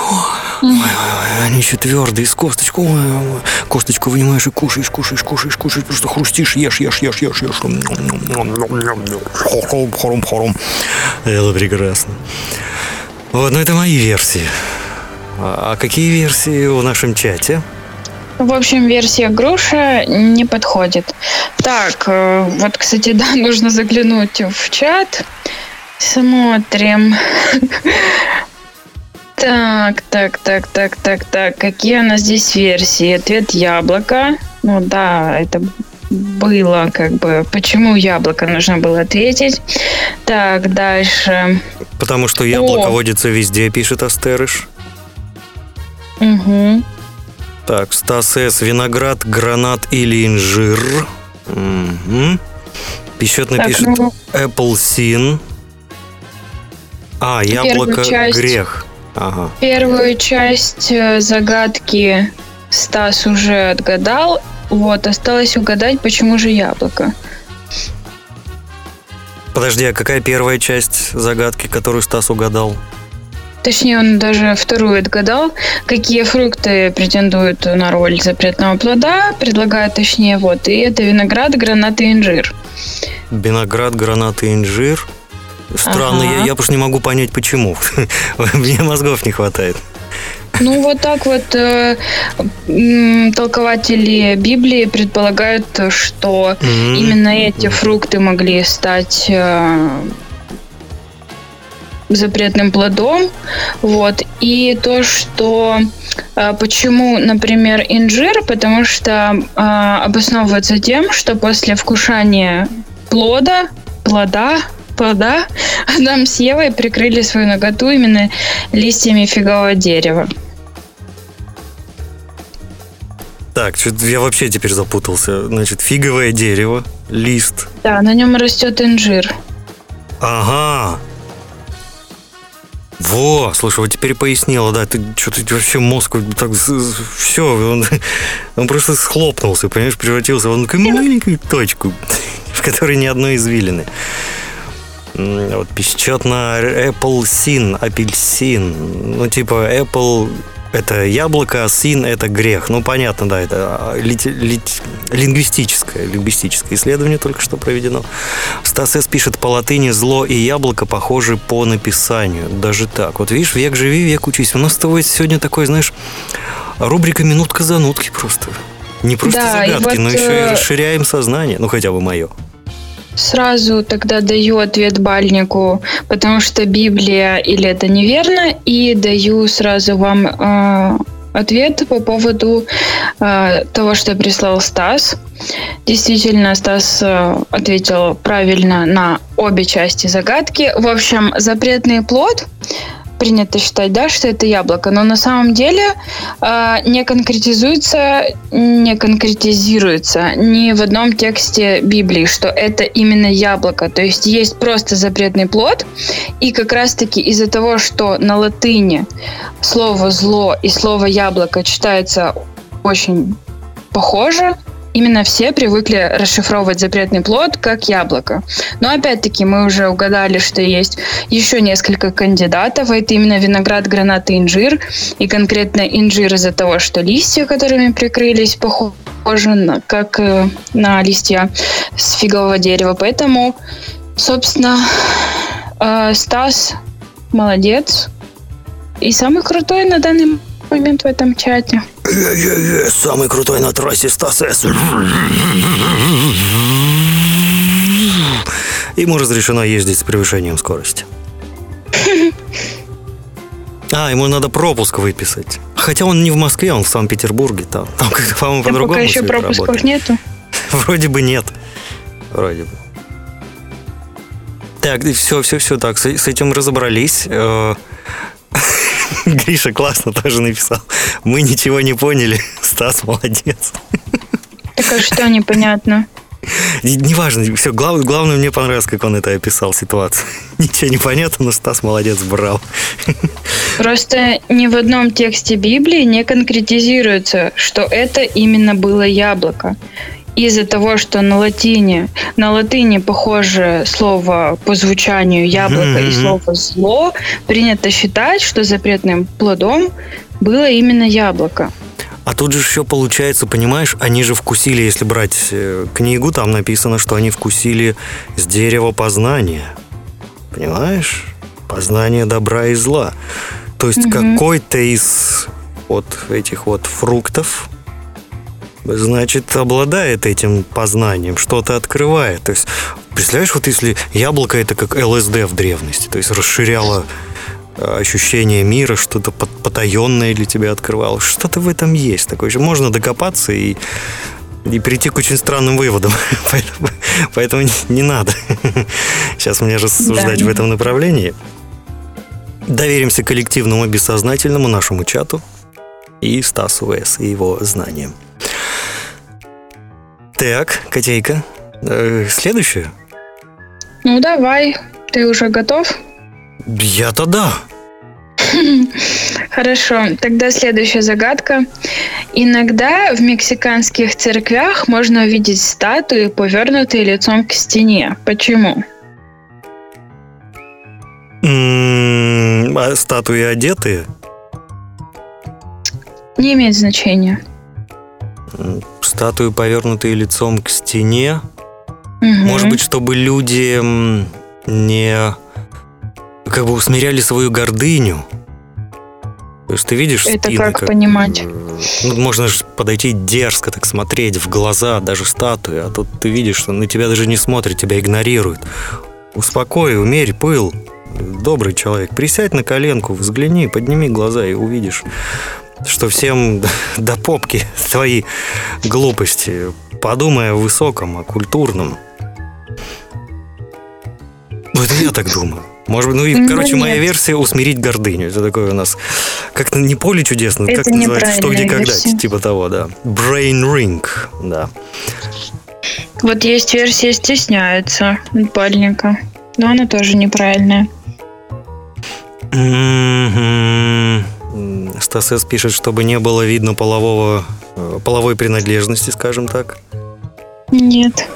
Speaker 5: Ой, они еще твердые, с ой, ой. Косточку вынимаешь и кушаешь, кушаешь, кушаешь, кушаешь, просто хрустишь, ешь, ешь, ешь, ешь, ешь. Хором, хором, хором. Это прекрасно. Вот, ну это мои версии. А а какие версии в нашем чате?
Speaker 6: В общем, версия груша не подходит. Так, э, вот, кстати, да, нужно заглянуть в чат. Смотрим. Так, так, так, так, так, так. Какие у нас здесь версии? Ответ яблоко. Ну да, это было как бы... Почему яблоко нужно было ответить? Так, дальше.
Speaker 5: Потому что яблоко
Speaker 6: О.
Speaker 5: водится везде, пишет Астерыш.
Speaker 6: Угу.
Speaker 5: Так, Стас С. Виноград, гранат или инжир. Мгм. Пищет напишет
Speaker 6: ну-
Speaker 5: Apple А, яблоко
Speaker 6: часть.
Speaker 5: грех. Ага.
Speaker 6: Первую часть э, загадки Стас уже отгадал. Вот, осталось угадать, почему же яблоко.
Speaker 5: Подожди, а какая первая часть загадки, которую Стас угадал?
Speaker 6: Точнее, он даже вторую отгадал. Какие фрукты претендуют на роль запретного плода, предлагает точнее вот. И это виноград, гранат и инжир.
Speaker 5: Виноград, гранат и инжир. Странно,
Speaker 6: Ага.
Speaker 5: я, я просто не могу понять, почему. Мне мозгов не хватает.
Speaker 6: Ну, вот так вот э, толкователи Библии предполагают, что
Speaker 5: М.
Speaker 6: именно эти фрукты могли стать э, запретным плодом. Вот. И то, что э, почему, например, инжир, потому что э, обосновывается тем, что после вкушания плода, плода, плода, Адам с Евой прикрыли свою ноготу именно листьями фигового дерева.
Speaker 5: Так, я вообще теперь запутался. Значит, фиговое дерево, лист.
Speaker 6: Да, на нем растет инжир.
Speaker 5: Ага. Во, слушай, вот теперь пояснила, да, ты что-то вообще мозг так все, он, он просто схлопнулся, понимаешь, превратился в такую маленькую точку, в которой ни одной извилины. Вот на Apple Sin, апельсин. Ну, типа, Apple это яблоко, а син это грех. Ну, понятно, да, это а, лингвистическое, лингвистическое исследование только что проведено. Стас С. пишет по латыни «зло» и «яблоко» похожи по написанию. Даже так. Вот видишь, век живи, век учись. У нас с тобой сегодня такой, знаешь, рубрика «Минутка-занутки» просто. Не просто
Speaker 6: Да,
Speaker 5: загадки,
Speaker 6: вот,
Speaker 5: но еще и
Speaker 6: э,
Speaker 5: расширяем сознание. Ну, хотя бы мое.
Speaker 6: Сразу тогда даю ответ бальнику, потому что Библия или это неверно, и даю сразу вам э, ответ по поводу э, того, что прислал Стас. Действительно, Стас э, ответил правильно на обе части загадки. В общем, запретный плод принято считать, да, что это яблоко, но на самом деле э, не конкретизуется, не конкретизируется ни в одном тексте Библии, что это именно яблоко. То есть есть просто запретный плод, и как раз-таки из-за того, что на латыни слово зло и слово яблоко читается очень похоже, именно все привыкли расшифровывать запретный плод как яблоко. Но опять-таки мы уже угадали, что есть еще несколько кандидатов. Это именно виноград, гранат и инжир. И конкретно инжир из-за того, что листья, которыми прикрылись, похожи на, как э, на листья с фигового дерева. Поэтому, собственно, э, Стас молодец. И самый крутой на данный момент в этом чате.
Speaker 5: Самый крутой на трассе Стас С. Ему разрешено ездить с превышением скорости. А, ему надо пропуск выписать. Хотя он не в Москве, он в Санкт-Петербурге. Там, там как-то, по-моему,
Speaker 6: Да
Speaker 5: по-другому
Speaker 6: пока еще пропусков
Speaker 5: работает.
Speaker 6: нету.
Speaker 5: Вроде бы нет. Вроде бы. Так, все, все, все, так, с, с этим разобрались. Гриша классно тоже написал. Мы ничего не поняли. Стас молодец.
Speaker 6: Так а что непонятно?
Speaker 5: Неважно, все, глав- главное, мне понравилось, как он это описал, ситуацию. Ничего не понятно, но Стас молодец, брал.
Speaker 6: Просто ни в одном тексте Библии не конкретизируется, что это именно было яблоко. Из-за того, что на латине, на латыни похоже слово по звучанию яблоко и слово зло, принято считать, что запретным плодом было именно яблоко.
Speaker 5: А тут же еще получается, понимаешь, они же вкусили, если брать э, книгу, там написано, что они вкусили с дерева познания. Понимаешь? Познание добра и зла. То есть какой-то из вот этих вот фруктов, значит, обладает этим познанием, что-то открывает. То есть, представляешь, вот если яблоко это как ЛСД в древности, то есть расширяло э, ощущение мира, что-то пот- потаенное для тебя открывало. Что-то в этом есть такое. Можно докопаться и, и прийти к очень странным выводам. поэтому, поэтому не, не надо сейчас мне рассуждать
Speaker 6: Да.
Speaker 5: в этом направлении. Доверимся коллективному бессознательному нашему чату и Стасу В.С. и его знаниям. Так, Котейка, э, следующее.
Speaker 6: Ну давай, ты уже готов?
Speaker 5: Я-то да.
Speaker 6: Хорошо, тогда следующая загадка. Иногда в мексиканских церквях можно увидеть статуи, повернутые лицом к стене. Почему?
Speaker 5: А статуи одетые?
Speaker 6: Не имеет значения.
Speaker 5: Статуи, повернутые лицом к стене.
Speaker 6: Мгм.
Speaker 5: Может быть, чтобы люди не как бы усмиряли свою гордыню. То есть ты видишь
Speaker 6: Это
Speaker 5: спины,
Speaker 6: как понимать?
Speaker 5: э, Ну, можно же подойти дерзко, так смотреть в глаза даже статуи, а тут ты видишь, что на тебя даже не смотрят, тебя игнорируют. Успокой, умерь пыл. добрый человек, присядь на коленку, взгляни, подними глаза и увидишь, что всем до попки твои глупости. Подумай о высоком, о культурном. Ну, это я так думаю. Может быть, ну и,
Speaker 6: Ну,
Speaker 5: короче, моя
Speaker 6: нет.
Speaker 5: версия усмирить гордыню. Это такое у нас как-то не поле чудесно,
Speaker 6: Это
Speaker 5: как называется, что где когда,
Speaker 6: версия.
Speaker 5: типа того, да. Brain ring, да.
Speaker 6: Вот есть версия стесняется бальника. Но она тоже неправильная.
Speaker 5: Мгм. Стас С. пишет, чтобы не было видно полового, э, половой принадлежности, скажем так.
Speaker 6: Нет.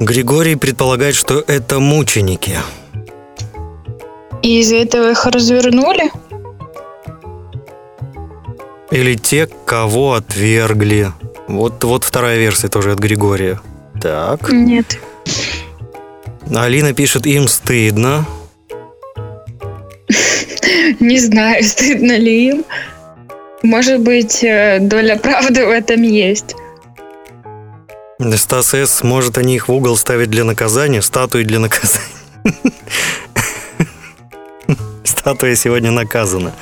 Speaker 5: Григорий предполагает, что это мученики.
Speaker 6: И из-за этого их развернули?
Speaker 5: Или те, кого отвергли. Вот, вот вторая версия тоже от Григория. Так.
Speaker 6: Нет.
Speaker 5: Алина пишет, им стыдно.
Speaker 6: Не знаю, стыдно ли им. Может быть, э, доля правды в этом есть.
Speaker 5: Стас С. может они их в угол ставить для наказания, статуи для наказания. Статуя сегодня наказана.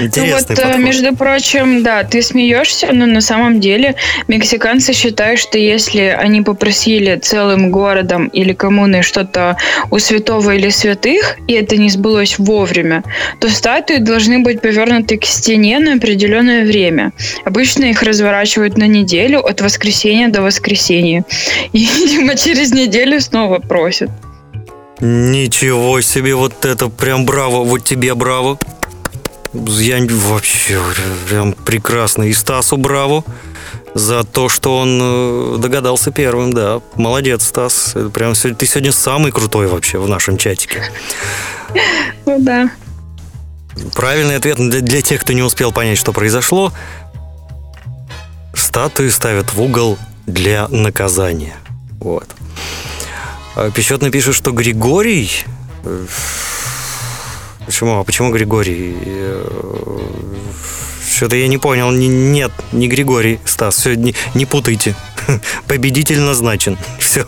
Speaker 5: Интересный
Speaker 6: ну вот, э,
Speaker 5: подход.
Speaker 6: между прочим, да, ты смеешься, но на самом деле мексиканцы считают, что если они попросили целым городом или коммуной что-то у святого или святых, и это не сбылось вовремя, то статуи должны быть повернуты к стене на определенное время. Обычно их разворачивают на неделю от воскресенья до воскресенья. И, видимо, через неделю снова просят.
Speaker 5: Ничего себе, вот это прям браво, вот тебе браво. Я вообще прям прекрасно. И Стасу браво за то, что он э, догадался первым, да. Молодец, Стас. Это прям ты сегодня самый крутой вообще в нашем чатике.
Speaker 6: Ну да.
Speaker 5: Правильный ответ для тех, кто не успел понять, что произошло. Статуи ставят в угол для наказания. Вот. А Пещетный пишет, что Григорий... э, Почему? А почему Григорий? Э, Что-то я не понял. Не- Нет, не Григорий, Стас. Все, не, не путайте. Победитель назначен. Все.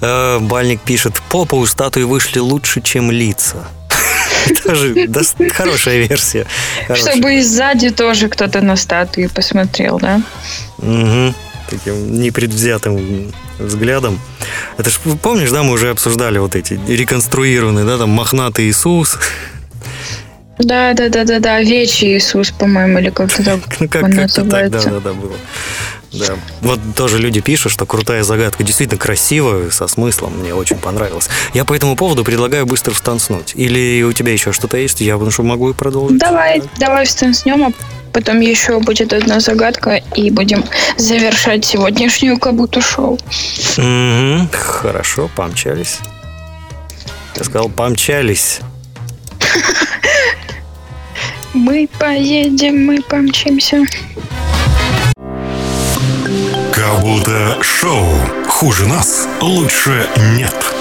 Speaker 5: Э, Бальник пишет, попа у статуи вышли лучше, чем лица. Тоже хорошая версия.
Speaker 6: Чтобы и сзади тоже кто-то на статуи посмотрел, да?
Speaker 5: Мгм. Таким непредвзятым взглядом. Это ж, помнишь, да, мы уже обсуждали вот эти реконструированные, да, там мохнатый Иисус.
Speaker 6: Да, да, да, да, да. Вечий Иисус, по-моему, или как-то так
Speaker 5: Ну, как, как-то так, да, да, да, было. Да. Вот тоже люди пишут, что крутая загадка, действительно красивая, со смыслом, мне очень понравилось. Я по этому поводу предлагаю быстро встанцнуть. Или у тебя еще что-то есть? Я потому что могу и продолжить.
Speaker 6: Давай, давай встанцнем, а потом еще будет одна загадка, и будем завершать сегодняшнюю кабуту шоу.
Speaker 5: Мгм. Хорошо, помчались. Я сказал, помчались.
Speaker 6: Мы поедем, мы помчимся.
Speaker 1: Кабута Шоу. Хуже нас лучше нет.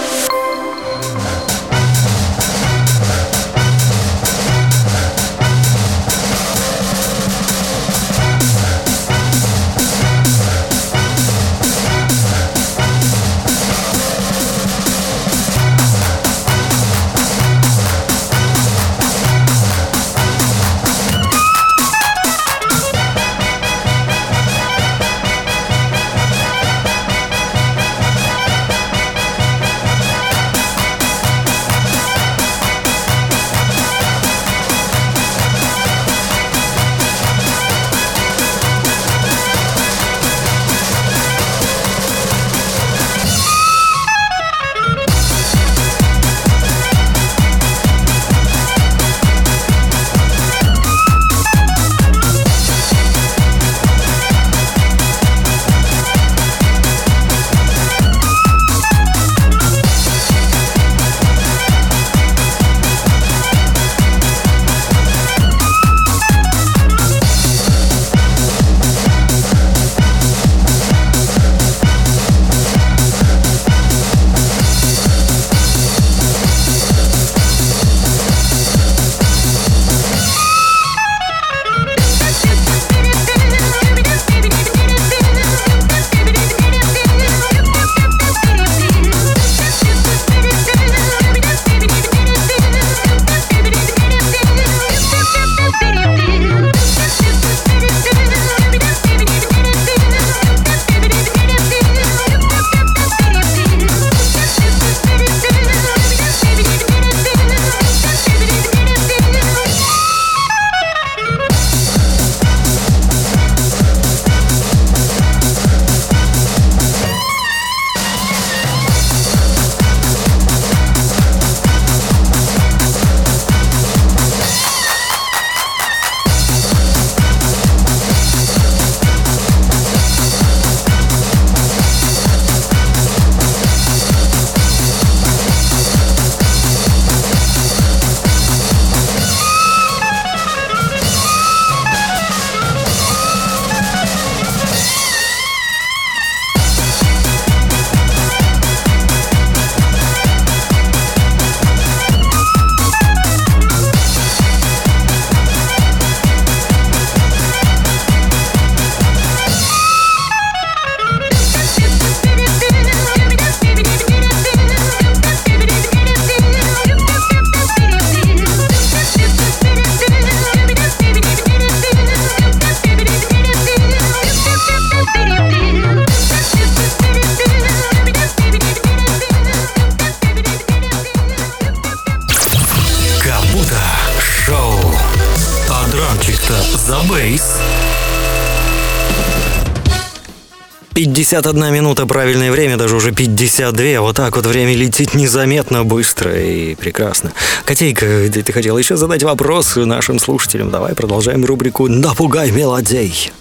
Speaker 5: 51 минута правильное время, даже уже 52. Вот так вот время летит незаметно, быстро и прекрасно. Котейка, ты, хотела еще задать вопрос нашим слушателям. Давай продолжаем рубрику «Напугай мелодей».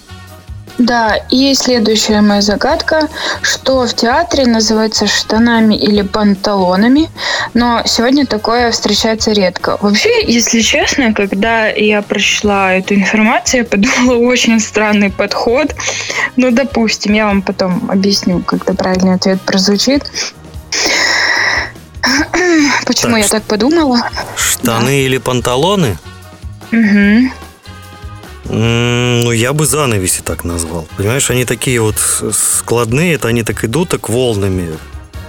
Speaker 6: Да, и следующая моя загадка, что в театре называется штанами или панталонами, но сегодня такое встречается редко. Вообще, если честно, когда я прочла эту информацию, я подумала, очень странный подход. Ну, допустим, я вам потом объясню, когда правильный ответ прозвучит. Почему
Speaker 5: Так,
Speaker 6: я так подумала?
Speaker 5: Штаны или панталоны?
Speaker 6: Мгм.
Speaker 5: Ну, я бы занавеси так назвал. Понимаешь, они такие вот складные, это они так идут, так волнами.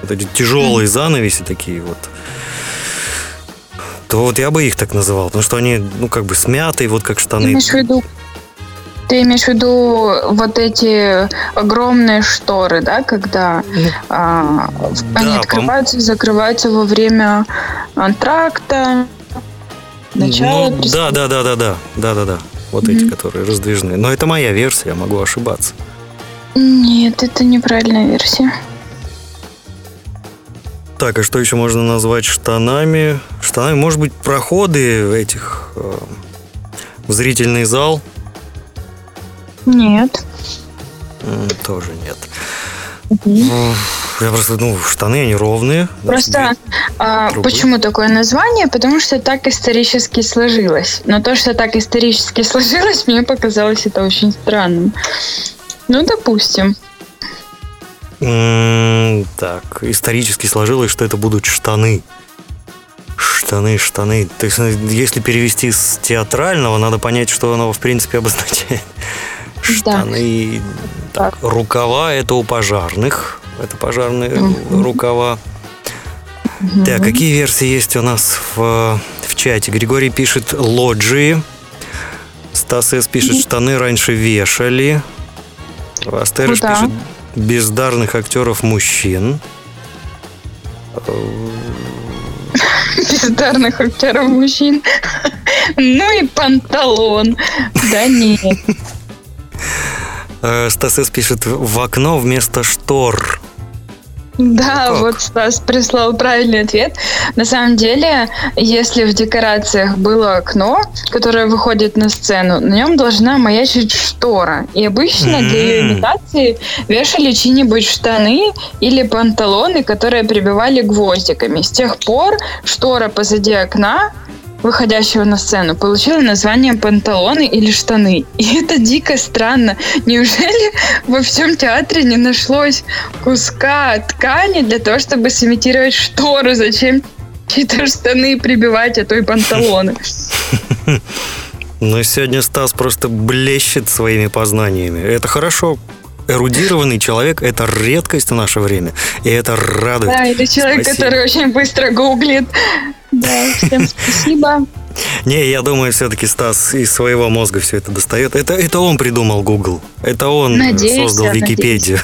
Speaker 5: Эти тяжелые занавеси такие вот. То вот я бы их так называл, потому что они, ну, как бы смятые, вот как
Speaker 6: Ты
Speaker 5: штаны.
Speaker 6: имеешь в виду ты имеешь в виду вот эти огромные шторы, да, когда а, они
Speaker 5: да,
Speaker 6: открываются и закрываются во время антракта, начала
Speaker 5: Ну, да, да, да, да, да, да, да, да. Вот эти, которые раздвижные. Но это моя версия, я могу ошибаться.
Speaker 6: Нет, это неправильная версия.
Speaker 5: Так, а что еще можно назвать штанами? Штанами, может быть, проходы этих э, в зрительный зал?
Speaker 6: Нет.
Speaker 5: Тоже нет. Ну, Я просто, ну, штаны, они ровные. да,
Speaker 6: Просто а,
Speaker 5: трубы.
Speaker 6: почему такое название? Потому что так исторически сложилось. Но то, что так исторически сложилось, мне показалось это очень странным. Ну, допустим.
Speaker 5: Так, исторически сложилось, что это будут штаны. Штаны, штаны. То есть, если перевести с театрального, надо понять, что оно, в принципе, обозначает. Штаны. Так, рукава это у пожарных. Это пожарные рукава. Так, какие версии есть у нас в, в чате? Григорий пишет лоджии. Стас С. пишет, штаны раньше вешали. Астерыш
Speaker 6: Ну да.
Speaker 5: пишет, бездарных актеров мужчин.
Speaker 6: бездарных актеров мужчин. Ну и панталон. Да нет.
Speaker 5: Э, Стас С. пишет, в окно вместо штор.
Speaker 6: Да,
Speaker 5: Как?
Speaker 6: вот Стас прислал правильный ответ. На самом деле, если в декорациях было окно, которое выходит на сцену, на нем должна маячить штора. И обычно для ее имитации вешали чьи-нибудь штаны или панталоны, которые прибивали гвоздиками. С тех пор штора позади окна выходящего на сцену, получила название панталоны или штаны. И это дико странно. Неужели во всем театре не нашлось куска ткани для того, чтобы сымитировать штору? Зачем чьи-то штаны прибивать, а то и панталоны?
Speaker 5: Но сегодня Стас просто блещет своими познаниями. Это хорошо. Эрудированный человек – это редкость в наше время. И это радует.
Speaker 6: Да, или человек,
Speaker 5: Спасибо.
Speaker 6: который очень быстро гуглит. Да, всем спасибо.
Speaker 5: Не, я думаю, все-таки Стас из своего мозга все это достает. Это, это он придумал Google. Это он
Speaker 6: Надеюсь,
Speaker 5: создал Википедию.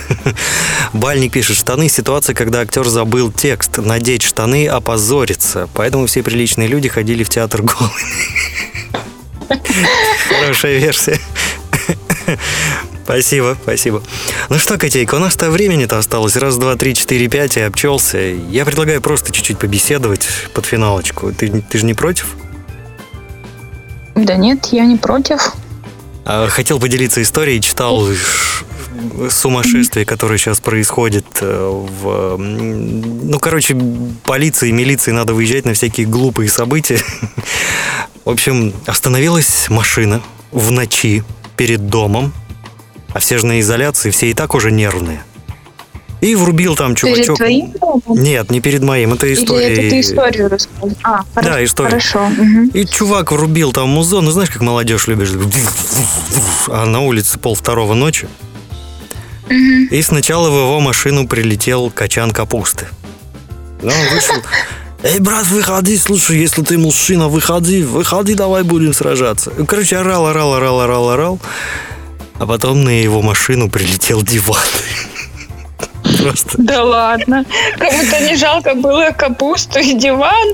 Speaker 5: Бальник пишет, штаны – ситуация, когда актер забыл текст. Надеть штаны – опозориться. Поэтому все приличные люди ходили в театр голыми. Хорошая версия. Спасибо, спасибо. Ну что, котейка, у нас-то времени-то осталось. Раз, два, три, четыре, пять, и обчелся. Я предлагаю просто чуть-чуть побеседовать под финалочку. Ты, ты же не против?
Speaker 6: Да нет, я не против.
Speaker 5: А, Хотел поделиться историей, читал сумасшествие, которое сейчас происходит э, в... Ну, короче, полиции милиции надо выезжать на всякие глупые события. В общем, остановилась машина в ночи перед домом, а все же на изоляции, все и так уже нервные. И врубил там
Speaker 6: Перед
Speaker 5: чувачок...
Speaker 6: твоим домом?
Speaker 5: Нет, не перед моим, это история.
Speaker 6: Или это ты историю рассказывал? А,
Speaker 5: Да,
Speaker 6: хорошо,
Speaker 5: история.
Speaker 6: Хорошо.
Speaker 5: И чувак врубил там музон, ну знаешь, как молодежь любишь, а на улице пол второго ночи. И сначала в его машину прилетел качан капусты. Ну, он вышел. Эй, брат, выходи, слушай, если ты мужчина, выходи, выходи, давай будем сражаться. Короче, орал, орал, орал, орал, орал. А потом на его машину прилетел диван. Просто
Speaker 6: Да ладно. Кому-то не жалко было капусту и диван.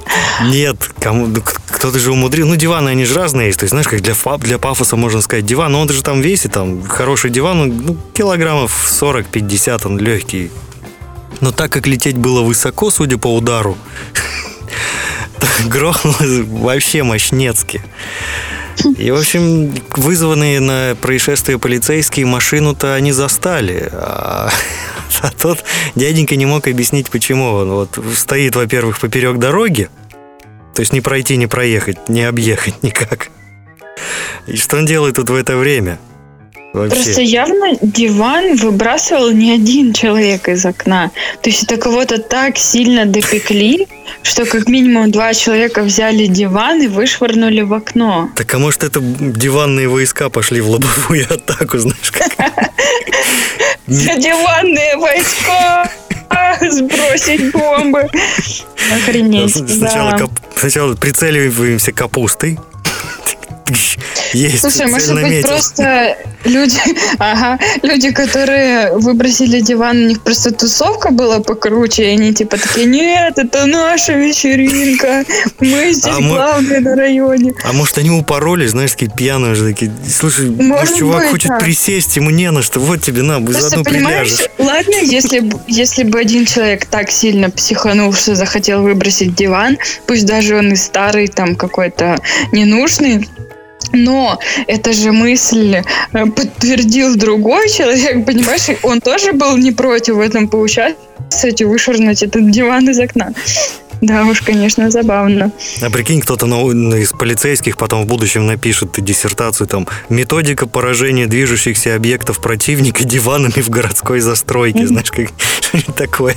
Speaker 5: нет, кому, ну, кто-то же умудрил, ну диваны они же разные есть, то есть знаешь, как для, для пафоса можно сказать диван, но он же там весит, там хороший диван, ну, килограммов 40-50, он легкий. Но так как лететь было высоко, судя по удару, грохнулось вообще мощнецки. И, в общем, вызванные на происшествие полицейские машину-то они застали. А, а тот дяденька не мог объяснить, почему он вот стоит, во-первых, поперек дороги, то есть не пройти, не проехать, не объехать никак. И что он делает тут в это время? Вообще.
Speaker 6: Просто явно диван выбрасывал не один человек из окна. То есть это кого-то так сильно допекли, что как минимум два человека взяли диван и вышвырнули в окно.
Speaker 5: Так а может это диванные войска пошли в лобовую атаку, знаешь, как?
Speaker 6: Диванные войска! Сбросить бомбы. Охренеть,
Speaker 5: Сначала,
Speaker 6: да.
Speaker 5: кап- сначала прицеливаемся капустой. Есть,
Speaker 6: Слушай, может быть,
Speaker 5: наметил.
Speaker 6: просто люди, ага, люди, которые выбросили диван, у них просто тусовка была покруче, и они типа такие, нет, это наша вечеринка, мы здесь
Speaker 5: А мы-
Speaker 6: главные на районе.
Speaker 5: А может они упоролись, знаешь, такие пьяные уже такие. Слушай, может,
Speaker 6: Может
Speaker 5: чувак
Speaker 6: быть,
Speaker 5: хочет
Speaker 6: да.
Speaker 5: присесть, ему не на что, вот тебе на,
Speaker 6: Просто
Speaker 5: заодно приляжешь.
Speaker 6: ладно, если, если бы один человек так сильно психанул, что захотел выбросить диван, пусть даже он и старый, там какой-то ненужный, но это же мысль э, подтвердил другой человек, понимаешь, он тоже был не против в этом поучаствовать и вышвырнуть этот диван из окна. Да уж, конечно, забавно.
Speaker 5: А прикинь, кто-то из полицейских потом в будущем напишет диссертацию там «Методика поражения движущихся объектов противника диванами в городской застройке». Знаешь, как такое.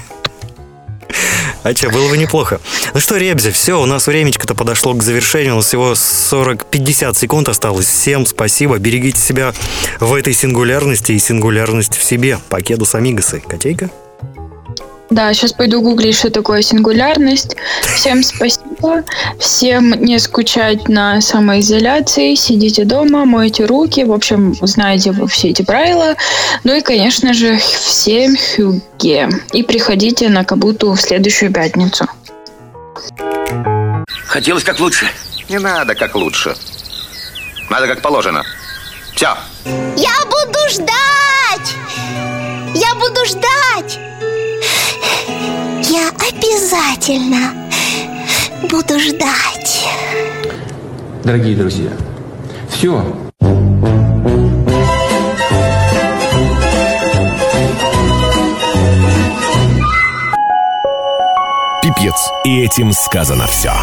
Speaker 5: А что, было бы неплохо. Ну что, Ребзи, все, у нас времечко-то подошло к завершению. У нас всего 40-50 секунд осталось. Всем спасибо. Берегите себя в этой сингулярности и сингулярность в себе. Покедус амигасы. Котейка?
Speaker 6: Да, сейчас пойду гуглить, что такое сингулярность. Всем спасибо. Всем не скучать на самоизоляции. Сидите дома, мойте руки. В общем, знаете вы все эти правила. Ну и, конечно же, всем хюге. И приходите на Кабуту в следующую пятницу.
Speaker 4: Хотелось как лучше.
Speaker 9: Не надо как лучше. Надо как положено. Все.
Speaker 8: Я буду ждать! Я буду ждать! Я обязательно буду ждать.
Speaker 10: Дорогие друзья, все.
Speaker 1: Пипец. И этим сказано все.